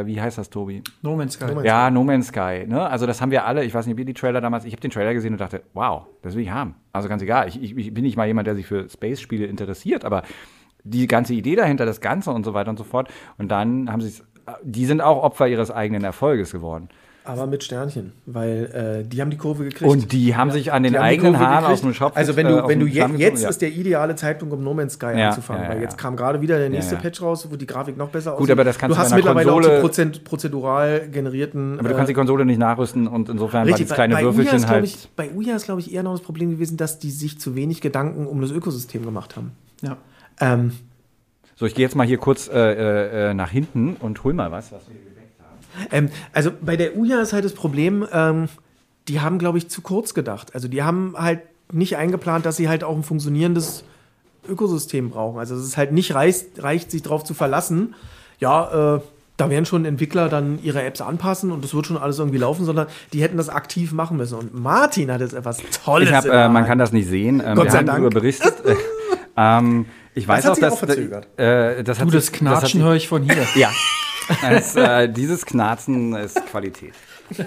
äh, wie heißt das, Tobi? No Man's Sky. No Man's Ja, No Man's Sky. Ne? Also das haben wir alle. Ich weiß nicht, wie die Trailer damals. Ich habe den Trailer gesehen und dachte, wow, das will ich haben. Also ganz egal. Ich, ich, ich bin nicht mal jemand, der sich für Space-Spiele interessiert, aber die ganze Idee dahinter, das Ganze und so weiter und so fort. Und dann haben sie die sind auch Opfer ihres eigenen Erfolges geworden. Aber mit Sternchen, weil äh, die haben die Kurve gekriegt. Und die haben sich an den eigenen Haaren gekriegt. aus dem Shop Also wenn äh, du, aus wenn du je, jetzt ja. ist der ideale Zeitpunkt, um No Man's Sky Ja, anzufangen, ja, ja, weil ja. jetzt kam gerade wieder der nächste ja. Patch raus, wo die Grafik noch besser aussieht. Gut, aber das kannst du du hast mittlerweile auch die Konsole- Prozent, prozedural generierten. Aber du kannst die Konsole nicht nachrüsten und insofern Richtig, das kleine bei, bei Würfelchen ist, halt. ich, bei Uya ist, glaube ich, eher noch das Problem gewesen, dass die sich zu wenig Gedanken um das Ökosystem gemacht haben. Ja. Ähm, So, ich gehe jetzt mal hier kurz äh, äh, nach hinten und hol mal was, was wir hier geweckt haben. Ähm, also bei der Uja ist halt das Problem, ähm, die haben, glaube ich, zu kurz gedacht. Also die haben halt nicht eingeplant, dass sie halt auch ein funktionierendes Ökosystem brauchen. Also es ist halt nicht reicht, reicht sich darauf zu verlassen, ja, äh, da werden schon Entwickler dann ihre Apps anpassen und das wird schon alles irgendwie laufen, sondern die hätten das aktiv machen müssen. Und Martin hat jetzt etwas Tolles. Ich hab, äh, man kann das nicht sehen. Ähm, Gott wir sei haben Dank. darüber berichtet. ähm, ich weiß hat auch, sich dass auch verzögert. Äh, das hat Du, das Knatschen höre ich von hier. Ja. Es, äh, dieses Knarzen ist Qualität.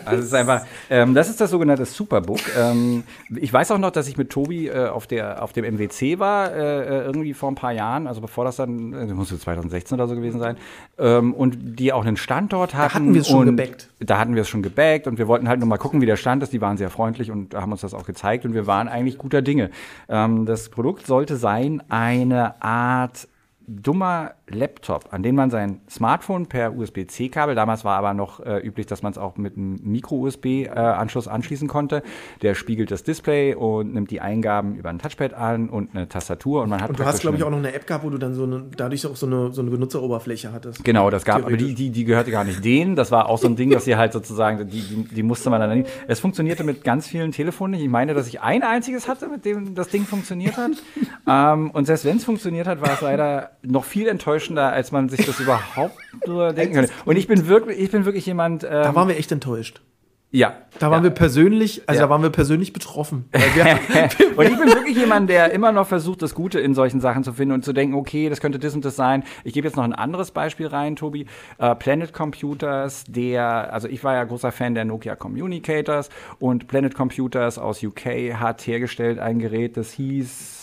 Also es ist einfach, ähm, das ist das sogenannte Superbook. Ähm, ich weiß auch noch, dass ich mit Tobi äh, auf, der, auf dem MWC war, äh, äh, irgendwie vor ein paar Jahren, also bevor das dann, äh, das muss so 2016 oder so gewesen sein, ähm, und die auch einen Standort hatten. hatten wir es schon gebackt. Da hatten wir es schon gebackt und wir wollten halt nur mal gucken, wie der Stand ist. Die waren sehr freundlich und haben uns das auch gezeigt und wir waren eigentlich guter Dinge. Ähm, das Produkt sollte sein eine Art dummer Laptop, an den man sein Smartphone per USB-C-Kabel, damals war aber noch äh, üblich, dass man es auch mit einem Micro-USB-Anschluss anschließen konnte. Der spiegelt das Display und nimmt die Eingaben über ein Touchpad an und eine Tastatur und man hat Und du hast, glaube ich, auch noch eine App gehabt, wo du dann so eine, dadurch auch so eine, so eine Benutzeroberfläche hattest. Genau, das gab, aber die, die, die gehörte gar nicht denen. Das war auch so ein Ding, dass sie halt sozusagen, die, die, die musste man dann nicht. Es funktionierte mit ganz vielen Telefonen nicht. Ich meine, dass ich ein einziges hatte, mit dem das Ding funktioniert hat. ähm, und selbst wenn es funktioniert hat, war es leider noch viel enttäuschender, als man sich das überhaupt nur denken könnte. Und ich bin wirklich, ich bin wirklich jemand. Ähm, Da waren wir echt enttäuscht. ja. Da waren ja. wir persönlich, also Ja. da waren wir persönlich betroffen. Und ich bin wirklich jemand, der immer noch versucht, das Gute in solchen Sachen zu finden und zu denken, okay, das könnte das und das sein. Ich gebe jetzt noch ein anderes Beispiel rein, Tobi. Äh, Planet Computers, der, also ich war ja großer Fan der Nokia Communicators und Planet Computers aus UK hat hergestellt ein Gerät, das hieß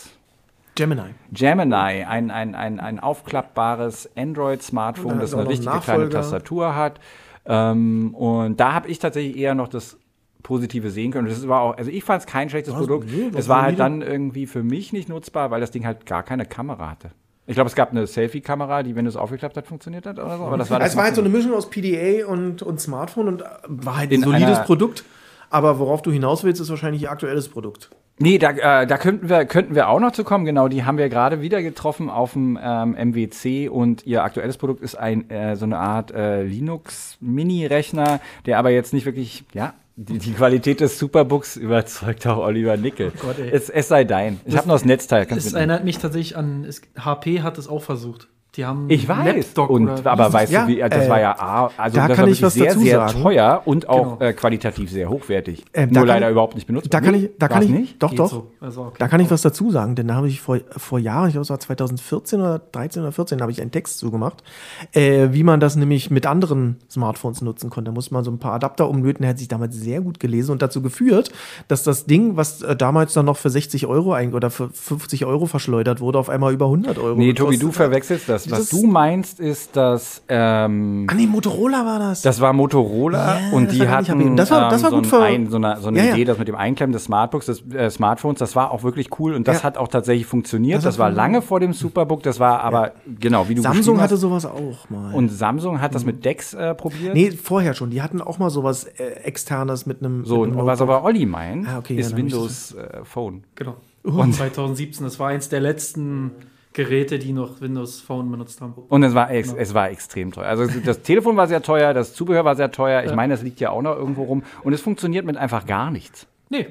Gemini. Gemini, ein, ein, ein, ein aufklappbares Android-Smartphone, das eine richtige kleine Nachfolger. Tastatur hat. Ähm, und da habe ich tatsächlich eher noch das Positive sehen können. Das war auch, also ich fand es kein schlechtes Was? Produkt. Nee, es war halt dann irgendwie für mich nicht nutzbar, weil das Ding halt gar keine Kamera hatte. Ich glaube, es gab eine Selfie-Kamera, die, wenn es aufgeklappt hat, funktioniert hat oder so. Aber das war das es war halt so eine Mischung aus PDA und, und Smartphone und äh, war halt ein In solides Produkt. Aber worauf du hinaus willst, ist wahrscheinlich ihr aktuelles Produkt. Nee, da, äh, da könnten, wir, könnten wir auch noch zu kommen. Genau, die haben wir gerade wieder getroffen auf dem ähm, MWC und ihr aktuelles Produkt ist ein äh, so eine Art äh, Linux-Mini-Rechner, der aber jetzt nicht wirklich, ja, die, die Qualität des Superbooks überzeugt auch Oliver Nickel. Gott, ey. es, es sei dein. Ich habe noch das Netzteil. Es mitnehmen. erinnert mich tatsächlich an, es, HP hat es auch versucht. Die haben Ich weiß. Lapdog Und, oder aber weißt Ja, du, wie, das äh, war ja A, also da das kann war ich was sehr, dazu sehr sagen. teuer und auch Genau. äh, qualitativ sehr hochwertig. Ähm, Nur leider ich- überhaupt nicht benutzt. Da kann ich, da kann ich, nicht? doch, Geht doch. so. Also, okay. Da kann ich was dazu sagen, denn da habe ich vor, vor Jahren, ich glaube, es war 2014 oder 13 oder 14, habe ich einen Text zugemacht, äh, wie man das nämlich mit anderen Smartphones nutzen konnte. Da musste man so ein paar Adapter umlöten, der hat sich damals sehr gut gelesen und dazu geführt, dass das Ding, was äh, damals dann noch für 60 Euro eigentlich oder für 50 Euro verschleudert wurde, auf einmal über 100 Euro. Nee, Tobi, du hat. verwechselst das. Was Das- du meinst, ist, dass ähm, Ah, nee, Motorola war das. das war Motorola Ja, und das die war hatten. Das war- das war ähm, gut so, ver- ein, so eine, so eine Ja, ja. Idee, das mit dem Einklemmen des Smartbooks, des äh, Smartphones, das war auch wirklich cool und das Ja. hat auch tatsächlich funktioniert. Das Das, war lange vor dem Superbook, das war aber genau wie du Samsung hatte sowas auch mal. und Samsung hat das mit Dex äh, probiert. nee, vorher schon. Die hatten auch mal sowas äh, externes mit einem. So, mit einem und was aber Olli meint, Ah, okay, ja, ist Windows äh, Phone. Genau. Und 2017, das war eins der letzten Geräte, die noch Windows Phone benutzt haben. Und es war, ex es war extrem teuer. Also das Telefon war sehr teuer, das Zubehör war sehr teuer. Ich meine, das liegt ja auch noch irgendwo rum. Und es funktioniert mit einfach gar nichts. Nee.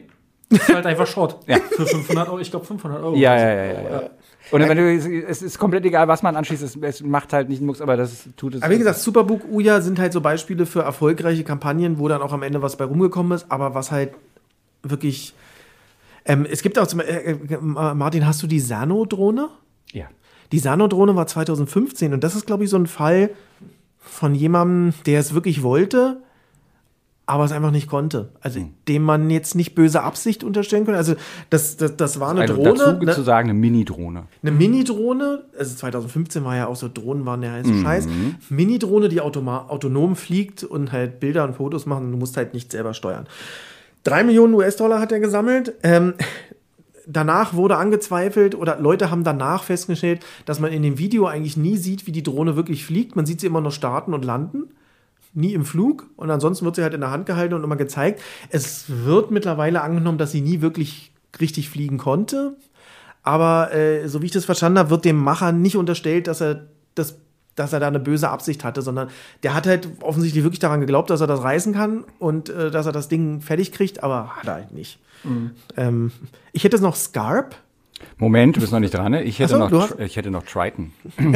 Das ist halt einfach Schrott. Für 500 Euro, ich glaube 500 Euro. Ja, ja, ja, ja. ja. Und wenn du, es ist komplett egal, was man anschließt, es, es macht halt nicht Mucks, aber das tut es. Aber wie gesagt, Superbook, Uja sind halt so Beispiele für erfolgreiche Kampagnen, wo dann auch am Ende was bei rumgekommen ist, aber was halt wirklich. Ähm, es gibt auch zum äh, äh, Martin, hast du die Sano-Drohne? Ja. Die Sano-Drohne war 2015 und das ist, glaube ich, so ein Fall von jemandem, der es wirklich wollte, aber es einfach nicht konnte. Also Hm. dem man jetzt nicht böse Absicht unterstellen konnte. Also das, das, das war eine Also Drohne, dazu ne? zu sagen, eine Mini-Drohne. Eine Mini-Drohne, also 2015 war ja auch so, Drohnen waren der Mhm. heiße Scheiß. Mini-Drohne, die autonom fliegt und halt Bilder und Fotos macht und du musst halt nicht selber steuern. Drei Millionen US-Dollar hat er gesammelt. Ähm, danach wurde angezweifelt oder Leute haben danach festgestellt, dass man in dem Video eigentlich nie sieht, wie die Drohne wirklich fliegt. Man sieht sie immer nur starten und landen. Nie im Flug und ansonsten wird sie halt in der Hand gehalten und immer gezeigt. Es wird mittlerweile angenommen, dass sie nie wirklich richtig fliegen konnte. Aber äh, so wie ich das verstanden habe, wird dem Macher nicht unterstellt, dass er das dass er da eine böse Absicht hatte, sondern der hat halt offensichtlich wirklich daran geglaubt, dass er das reißen kann und äh, dass er das Ding fertig kriegt, aber hat er halt nicht. Ähm, ich hätte noch Scarp. Moment, du bist noch nicht dran, ne? Ich hätte, so, noch, hast- ich hätte noch Triton.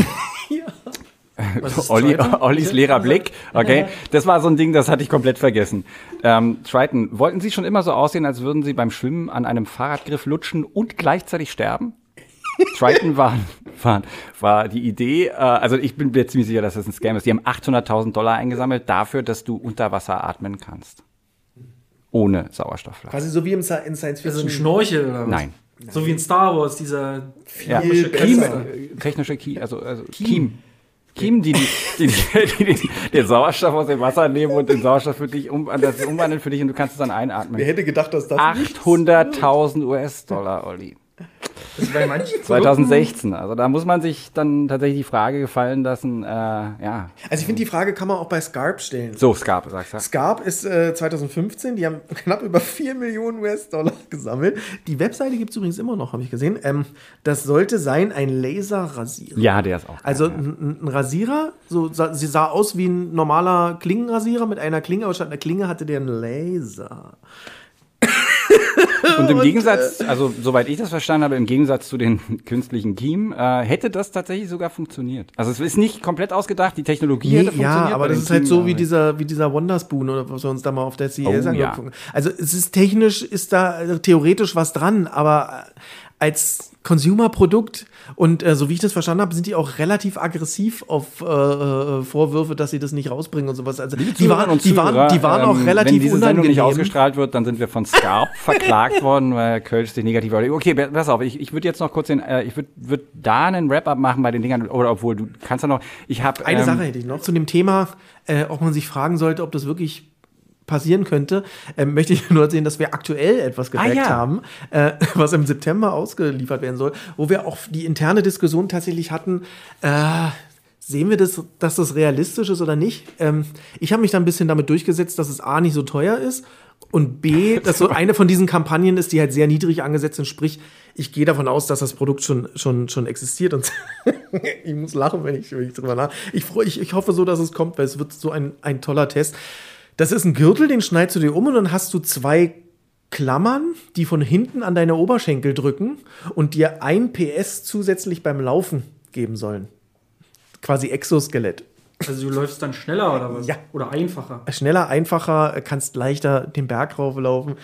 Olli, Triton? Ollis leerer Blick. Okay, das war so ein Ding, das hatte ich komplett vergessen. Ähm, Triton, wollten Sie schon immer so aussehen, als würden Sie beim Schwimmen an einem Fahrradgriff lutschen und gleichzeitig sterben? Triton war, war, war die Idee, äh, also ich bin mir ziemlich sicher, dass das ein Scam ist. Die haben 800.000 Dollar eingesammelt dafür, dass du unter Wasser atmen kannst. Ohne Sauerstoffflasche. Quasi so wie im Sci- in Science Also ein Fiction. Schnorchel oder was? Nein. So wie in Star Wars, dieser Ja. Kiem, äh, technische Kiem, also, also Kiem. Kiem, die, die, die, die, die, den Sauerstoff aus dem Wasser nehmen und den Sauerstoff für dich um, das umwandeln für dich und du kannst es dann einatmen. Wer hätte gedacht, dass das nicht- 800.000 US-Dollar, Olli. Das ist bei manchen 2016. Also da muss man sich dann tatsächlich die Frage gefallen lassen, äh, ja. Also ich finde, die Frage kann man auch bei Scarp stellen. So, Scarp, sagst du. Scarp ist äh, 2015, die haben knapp über 4 Millionen US-Dollar gesammelt. Die Webseite gibt es übrigens immer noch, habe ich gesehen. Ähm, das sollte sein ein Laserrasierer. Ja, der ist auch. Also geil, ein, ein Rasierer, so sah, sie sah aus wie ein normaler Klingenrasierer mit einer Klinge, aber statt einer Klinge hatte der einen Laser. Und im und, Gegensatz, also soweit ich das verstanden habe, im Gegensatz zu den künstlichen Kiem, äh, hätte das tatsächlich sogar funktioniert. Also es ist nicht komplett ausgedacht, die Technologie Nee, hätte funktioniert. ja, aber das ist halt Kiem, so wie dieser, wie dieser Wonderspoon oder was wir uns da mal auf der CES Oh, angeguckt ja. Also es ist technisch, ist da äh, theoretisch was dran, aber äh, als Consumer-Produkt und äh, so wie ich das verstanden habe, sind die auch relativ aggressiv auf äh, äh, Vorwürfe, dass sie das nicht rausbringen und sowas. Also die waren, die waren, die waren auch ähm, relativ Wenn diese Sendung nicht unangenehm. ausgestrahlt wird, dann sind wir von Scarp verklagt worden, weil Kölsch sich negativ war. Okay, pass auf, ich, ich würde jetzt noch kurz den, äh, ich würde würd da einen Wrap-up machen bei den Dingern, oder obwohl du kannst ja noch, ich habe Eine ähm, Sache hätte ich noch zu dem Thema, äh, ob man sich fragen sollte, ob das wirklich passieren könnte, ähm, möchte ich nur erzählen, dass wir aktuell etwas gedeckt Ah, ja. haben, äh, was im September ausgeliefert werden soll, wo wir auch die interne Diskussion tatsächlich hatten, äh, sehen wir das, dass das realistisch ist oder nicht? Ähm, ich habe mich da ein bisschen damit durchgesetzt, dass es A nicht so teuer ist und B, dass so eine von diesen Kampagnen ist, die halt sehr niedrig angesetzt sind, sprich, ich gehe davon aus, dass das Produkt schon, schon, schon existiert und ich muss lachen, wenn ich, wenn ich drüber nach. Ich, freu- ich, ich hoffe so, dass es kommt, weil es wird so ein, ein toller Test. Das ist ein Gürtel, den schneidest du dir um und dann hast du zwei Klammern, die von hinten an deine Oberschenkel drücken und dir ein PS zusätzlich beim Laufen geben sollen. quasi Exoskelett. Also du läufst dann schneller oder was? Ja. Oder einfacher. Schneller, einfacher, kannst leichter den Berg rauflaufen.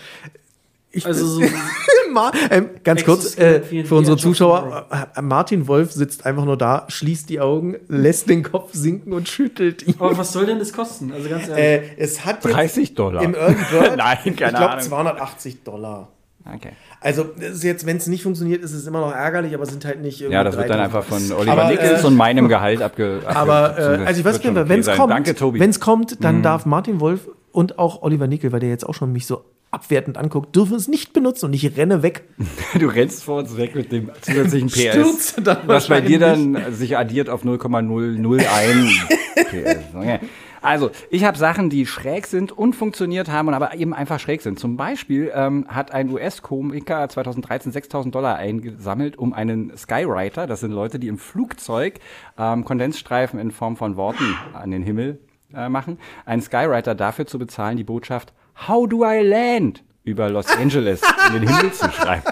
Ich Also so, Ma ähm, ganz kurz äh, für unsere Zuschauer: äh, Martin Wolf sitzt einfach nur da, schließt die Augen, lässt den Kopf sinken und schüttelt ihn. aber was soll denn das kosten? Also ganz ehrlich. Äh, es hat jetzt 30 Dollar. im Early Nein, ich keine glaube Ahnung. 280 Dollar. Okay. Also ist jetzt, wenn es nicht funktioniert, ist es immer noch ärgerlich, aber es sind halt nicht irgendwie Ja, das wird dann 3000. einfach von Oliver Aber, Nickels äh, und meinem Gehalt abge. Aber abgezogen. äh, also ich weiß nicht, wenn es kommt, wenn es kommt, dann darf Martin Wolf und auch Oliver Nickel, weil der jetzt auch schon mich so abwertend anguckt, dürfen es nicht benutzen und ich renne weg. du rennst vor uns weg mit dem zusätzlichen PS. Stürze dann was bei dir dann sich addiert auf 0,001 PS. Okay. Also, ich habe Sachen, die schräg sind und funktioniert haben und aber eben einfach schräg sind. Zum Beispiel ähm, hat ein US-Komiker 2013 6000 Dollar eingesammelt, um einen Skywriter, das sind Leute, die im Flugzeug ähm, Kondensstreifen in Form von Worten an den Himmel äh, machen, einen Skywriter dafür zu bezahlen, die Botschaft How do I land über Los Angeles in den Himmel zu schreiben.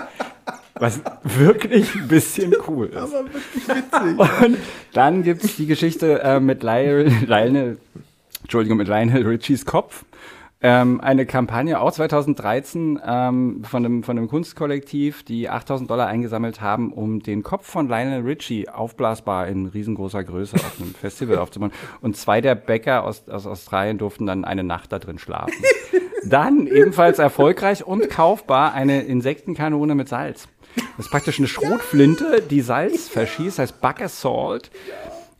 Was wirklich ein bisschen cool ist. Aber wirklich witzig. Und dann gibt es die Geschichte äh, mit Lionel, Lionel, Entschuldigung, mit Lionel Richies Kopf. Ähm, eine Kampagne auch 2013 ähm, von, einem, von einem Kunstkollektiv, die 8000 Dollar eingesammelt haben, um den Kopf von Lionel Richie aufblasbar in riesengroßer Größe auf einem Festival aufzubauen. Und zwei der Bäcker aus, aus Australien durften dann eine Nacht da drin schlafen. Dann ebenfalls erfolgreich und kaufbar eine Insektenkanone mit Salz. Das ist praktisch eine Schrotflinte, die Salz verschießt, heißt Buck Assault.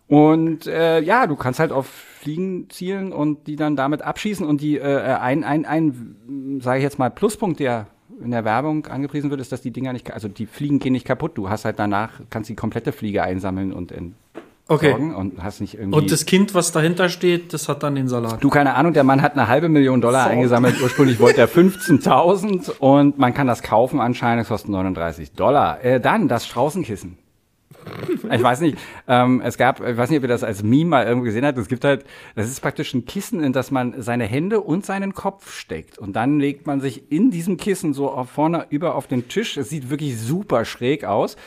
Und äh, ja, du kannst halt auf Fliegen zielen und die dann damit abschießen. Und die äh, ein, ein, ein sage ich jetzt mal, Pluspunkt, der in der Werbung angepriesen wird, ist, dass die Dinger nicht, also die Fliegen gehen nicht kaputt. Du hast halt danach, kannst die komplette Fliege einsammeln und entsorgen okay. und hast nicht irgendwie. Und das Kind, was dahinter steht, das hat dann den Salat. Du, keine Ahnung, der Mann hat eine halbe Million Dollar eingesammelt. Ursprünglich wollte er 15.000 und man kann das kaufen anscheinend. Es kostet 39 Dollar. Äh, dann das Straußenkissen. Ich weiß nicht, ähm, es gab, ich weiß nicht, ob ihr das als Meme mal irgendwo gesehen habt. Es gibt halt, das ist praktisch ein Kissen, in das man seine Hände und seinen Kopf steckt. Und dann legt man sich in diesem Kissen so auf vorne über auf den Tisch. Es sieht wirklich super schräg aus.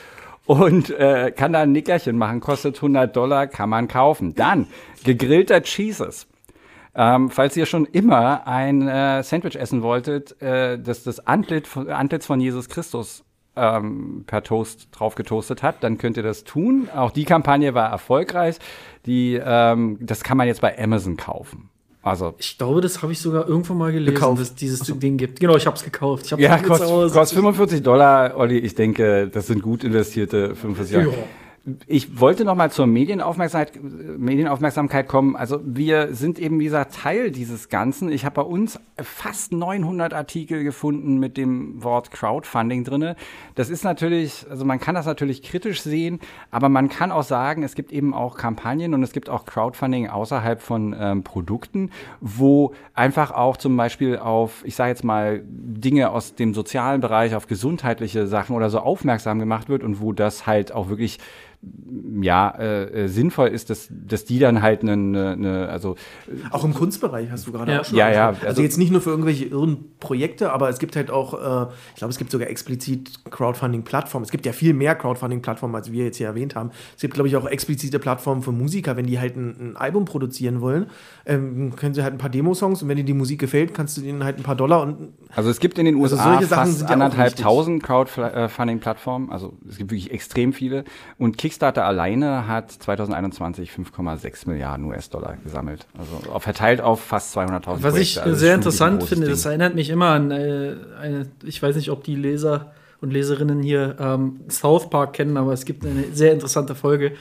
Und äh, kann da ein Nickerchen machen, kostet 100 Dollar, kann man kaufen. Dann gegrillter Cheeses. Ähm, falls ihr schon immer ein äh, Sandwich essen wolltet, äh, das das Antlitz von, Antlitz von Jesus Christus ähm, per Toast drauf getoastet hat, dann könnt ihr das tun. Auch die Kampagne war erfolgreich. Die, ähm, das kann man jetzt bei Amazon kaufen. Also Ich glaube, das habe ich sogar irgendwo mal gelesen, Gekauft. dass dieses Ding gibt. Genau, ich habe es gekauft. Ich habe ja, kostet, kostet 45 Dollar, Olli. Ich denke, das sind gut investierte 45 Jahre. Ja. Ich wollte noch mal zur Medienaufmerksamkeit, Medienaufmerksamkeit kommen. Also wir sind eben, gesagt, Teil dieses Ganzen. Ich habe bei uns fast 900 Artikel gefunden mit dem Wort Crowdfunding drinne. Das ist natürlich, also man kann das natürlich kritisch sehen, aber man kann auch sagen, es gibt eben auch Kampagnen und es gibt auch Crowdfunding außerhalb von ähm, Produkten, wo einfach auch zum Beispiel auf, ich sage jetzt mal, Dinge aus dem sozialen Bereich, auf gesundheitliche Sachen oder so aufmerksam gemacht wird und wo das halt auch wirklich ja, äh, äh, sinnvoll ist, dass, dass die dann halt eine, eine, also Auch im Kunstbereich hast du gerade Ja. auch schon. Ja, ja. Also, also- jetzt nicht nur für irgendwelche irren Projekte, aber es gibt halt auch, äh, ich glaube, es gibt sogar explizit Crowdfunding-Plattformen. Es gibt ja viel mehr Crowdfunding-Plattformen, als wir jetzt hier erwähnt haben. Es gibt, glaube ich, auch explizite Plattformen für Musiker, wenn die halt ein, ein Album produzieren wollen, ähm, können sie halt ein paar Demosongs und wenn dir die Musik gefällt, kannst du denen halt ein paar Dollar und Also es gibt in den Also USA solche Sachen fast anderthalb tausend Crowdfunding-Plattformen. Also es gibt wirklich extrem viele. Und Kickstarter alleine hat 2021 5,6 Milliarden US-Dollar gesammelt. Also verteilt auf fast 200.000 Was ich. Also sehr interessant finde, großes das erinnert mich immer an äh, eine, ich weiß nicht, ob die Leser und Leserinnen hier ähm, South Park kennen, aber es gibt eine sehr interessante Folge,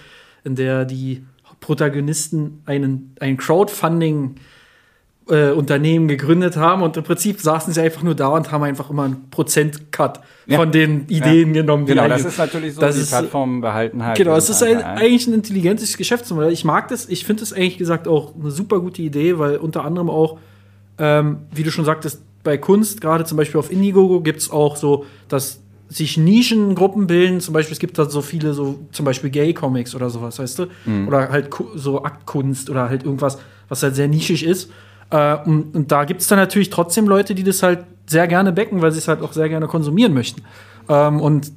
in der die Protagonisten einen, ein Crowdfunding äh, Unternehmen gegründet haben und im Prinzip saßen sie einfach nur da und haben einfach immer einen Prozent-Cut Ja. von den Ideen genommen. die Genau, das ist natürlich so, Das die ist- Plattformen behalten halt. Genau, es ist ein, eigentlich ein intelligentes Geschäftsmodell. Ich mag das. Ich finde das eigentlich gesagt auch eine super gute Idee, weil unter anderem auch, ähm, wie du schon sagtest, bei Kunst, gerade zum Beispiel auf Indiegogo, gibt es auch so, dass sich Nischengruppen bilden. Zum Beispiel, es gibt da so viele, so zum Beispiel Gay-Comics oder sowas, weißt du? Oder halt so Aktkunst oder halt irgendwas, was halt sehr nischig ist. Äh, und, und da gibt es dann natürlich trotzdem Leute, die das halt sehr gerne backen, weil sie es halt auch sehr gerne konsumieren möchten. Ähm, und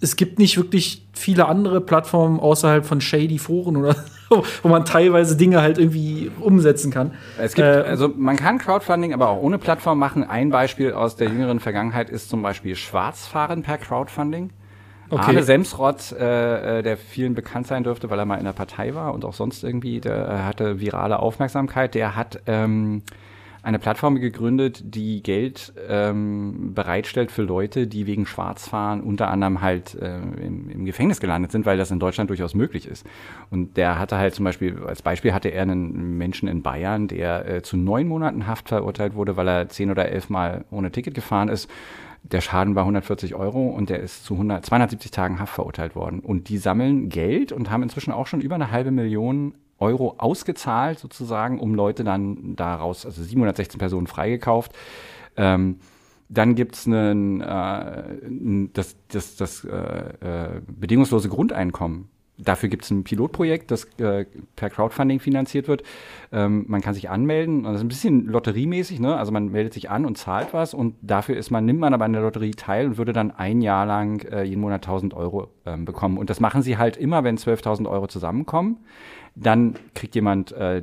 es gibt nicht wirklich viele andere Plattformen außerhalb von shady Foren oder wo man teilweise Dinge halt irgendwie umsetzen kann. Es gibt, äh, also man kann Crowdfunding aber auch ohne Plattform machen. Ein Beispiel aus der jüngeren Vergangenheit ist zum Beispiel Schwarzfahren per Crowdfunding. Okay. Arne Semsrott, äh, äh, der vielen bekannt sein dürfte, weil er mal in der Partei war und auch sonst irgendwie, der äh, hatte virale Aufmerksamkeit, der hat ähm, eine Plattform gegründet, die Geld ähm, bereitstellt für Leute, die wegen Schwarzfahren unter anderem halt äh, im, im, Gefängnis gelandet sind, weil das in Deutschland durchaus möglich ist. Und der hatte halt zum Beispiel, als Beispiel hatte er einen Menschen in Bayern, der äh, zu neun Monaten Haft verurteilt wurde, weil er zehn oder elf Mal ohne Ticket gefahren ist der Schaden war 140 Euro und der ist zu 100, 270 Tagen Haft verurteilt worden. Und die sammeln Geld und haben inzwischen auch schon über eine halbe Million Euro ausgezahlt, sozusagen, um Leute dann daraus, also 716 Personen freigekauft. Ähm, dann gibt es äh, das, das, das äh, äh, bedingungslose Grundeinkommen Dafür gibt es ein Pilotprojekt, das äh, per Crowdfunding finanziert wird. Ähm, man kann sich anmelden, das ist ein bisschen lotteriemäßig, ne? Also man meldet sich an und zahlt was und dafür ist man, nimmt man aber an der Lotterie teil und würde dann ein Jahr lang äh, jeden Monat 1000 Euro ähm, bekommen. Und das machen sie halt immer, wenn 12.000 Euro zusammenkommen. Dann kriegt jemand äh,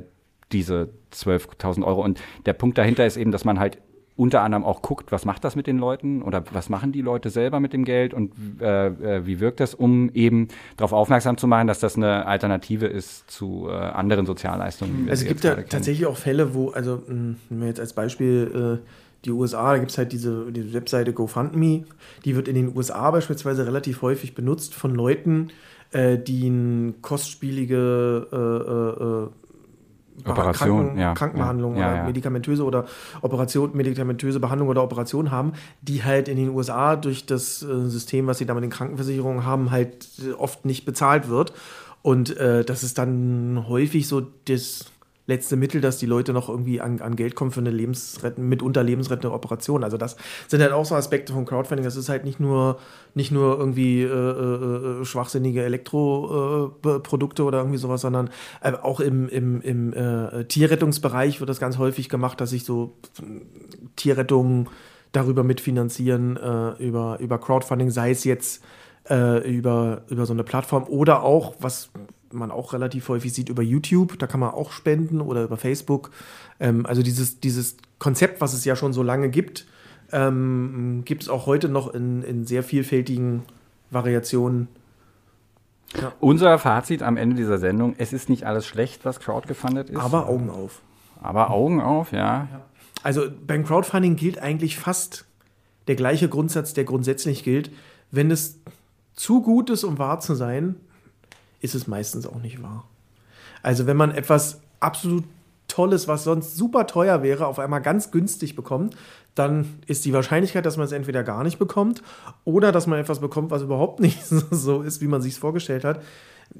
diese 12.000 Euro. Und der Punkt dahinter ist eben, dass man halt unter anderem auch guckt, was macht das mit den Leuten oder was machen die Leute selber mit dem Geld und äh, äh, wie wirkt das, um eben darauf aufmerksam zu machen, dass das eine Alternative ist zu äh, anderen Sozialleistungen. Also es gibt ja tatsächlich auch Fälle, wo, also hm, wenn wir jetzt als Beispiel äh, die USA, da gibt es halt diese, diese Webseite GoFundMe, die wird in den USA beispielsweise relativ häufig benutzt von Leuten, äh, die ein kostspielige äh, Operation, Kranken, ja, Krankenbehandlung ja, oder ja. medikamentöse oder Operation, medikamentöse Behandlung oder Operation haben, die halt in den USA durch das äh, System, was sie da mit den Krankenversicherungen haben, halt äh, oft nicht bezahlt wird. Und äh, das ist dann häufig so das letzte Mittel, dass die Leute noch irgendwie an, an Geld kommen für eine lebensrettende, mitunter lebensrettende Operation. Also das sind halt auch so Aspekte von Crowdfunding. Das ist halt nicht nur, nicht nur irgendwie äh, äh, äh schwachsinnige Elektroprodukte äh, oder irgendwie sowas, sondern äh, auch im, im, im äh, Tierrettungsbereich wird das ganz häufig gemacht, dass sich so Tierrettungen darüber mitfinanzieren, über, über Crowdfunding, sei es jetzt über, über so eine Plattform oder auch, was man auch relativ häufig sieht über YouTube, da kann man auch spenden oder über Facebook. Ähm, also dieses, dieses Konzept, was es ja schon so lange gibt, ähm, gibt es auch heute noch in, in sehr vielfältigen Variationen. Ja. Unser Fazit am Ende dieser Sendung, es ist nicht alles schlecht, was crowdgefundet ist. Aber Augen auf. Aber Augen auf, ja. ja. Also beim Crowdfunding gilt eigentlich fast der gleiche Grundsatz, der grundsätzlich gilt. Wenn es zu gut ist, um wahr zu sein, ist es meistens auch nicht wahr. Also wenn man etwas absolut Tolles, was sonst super teuer wäre, auf einmal ganz günstig bekommt, dann ist die Wahrscheinlichkeit, dass man es entweder gar nicht bekommt oder dass man etwas bekommt, was überhaupt nicht so ist, wie man sich es vorgestellt hat,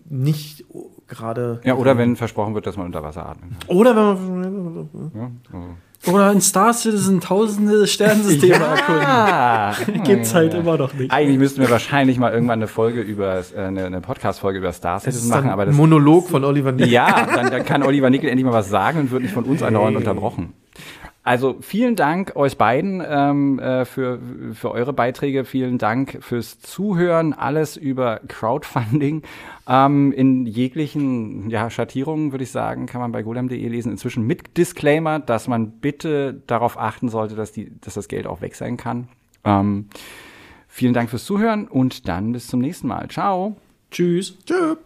nicht gerade. Ja, oder wenn versprochen wird, dass man unter Wasser atmet. Oder wenn man. Ja, also. Oder in Star Citizen tausende Sternensysteme ja. erkunden. Gibt's halt immer noch nicht. Eigentlich müssten wir wahrscheinlich mal irgendwann eine Folge über, äh, eine, eine Podcast-Folge über Star Citizen machen. Aber das, Monolog von Oliver Nickel. Ja, dann, dann kann Oliver Nickel endlich mal was sagen und wird nicht von uns hey. andauernd unterbrochen. Also vielen Dank euch beiden ähm, äh, für, für eure Beiträge. Vielen Dank fürs Zuhören. Alles über Crowdfunding. Ähm, in jeglichen ja, Schattierungen, würde ich sagen, kann man bei golem.de lesen. Inzwischen mit Disclaimer, dass man bitte darauf achten sollte, dass, die, dass das Geld auch weg sein kann. Ähm, vielen Dank fürs Zuhören und dann bis zum nächsten Mal. Ciao. Tschüss. Tschüss.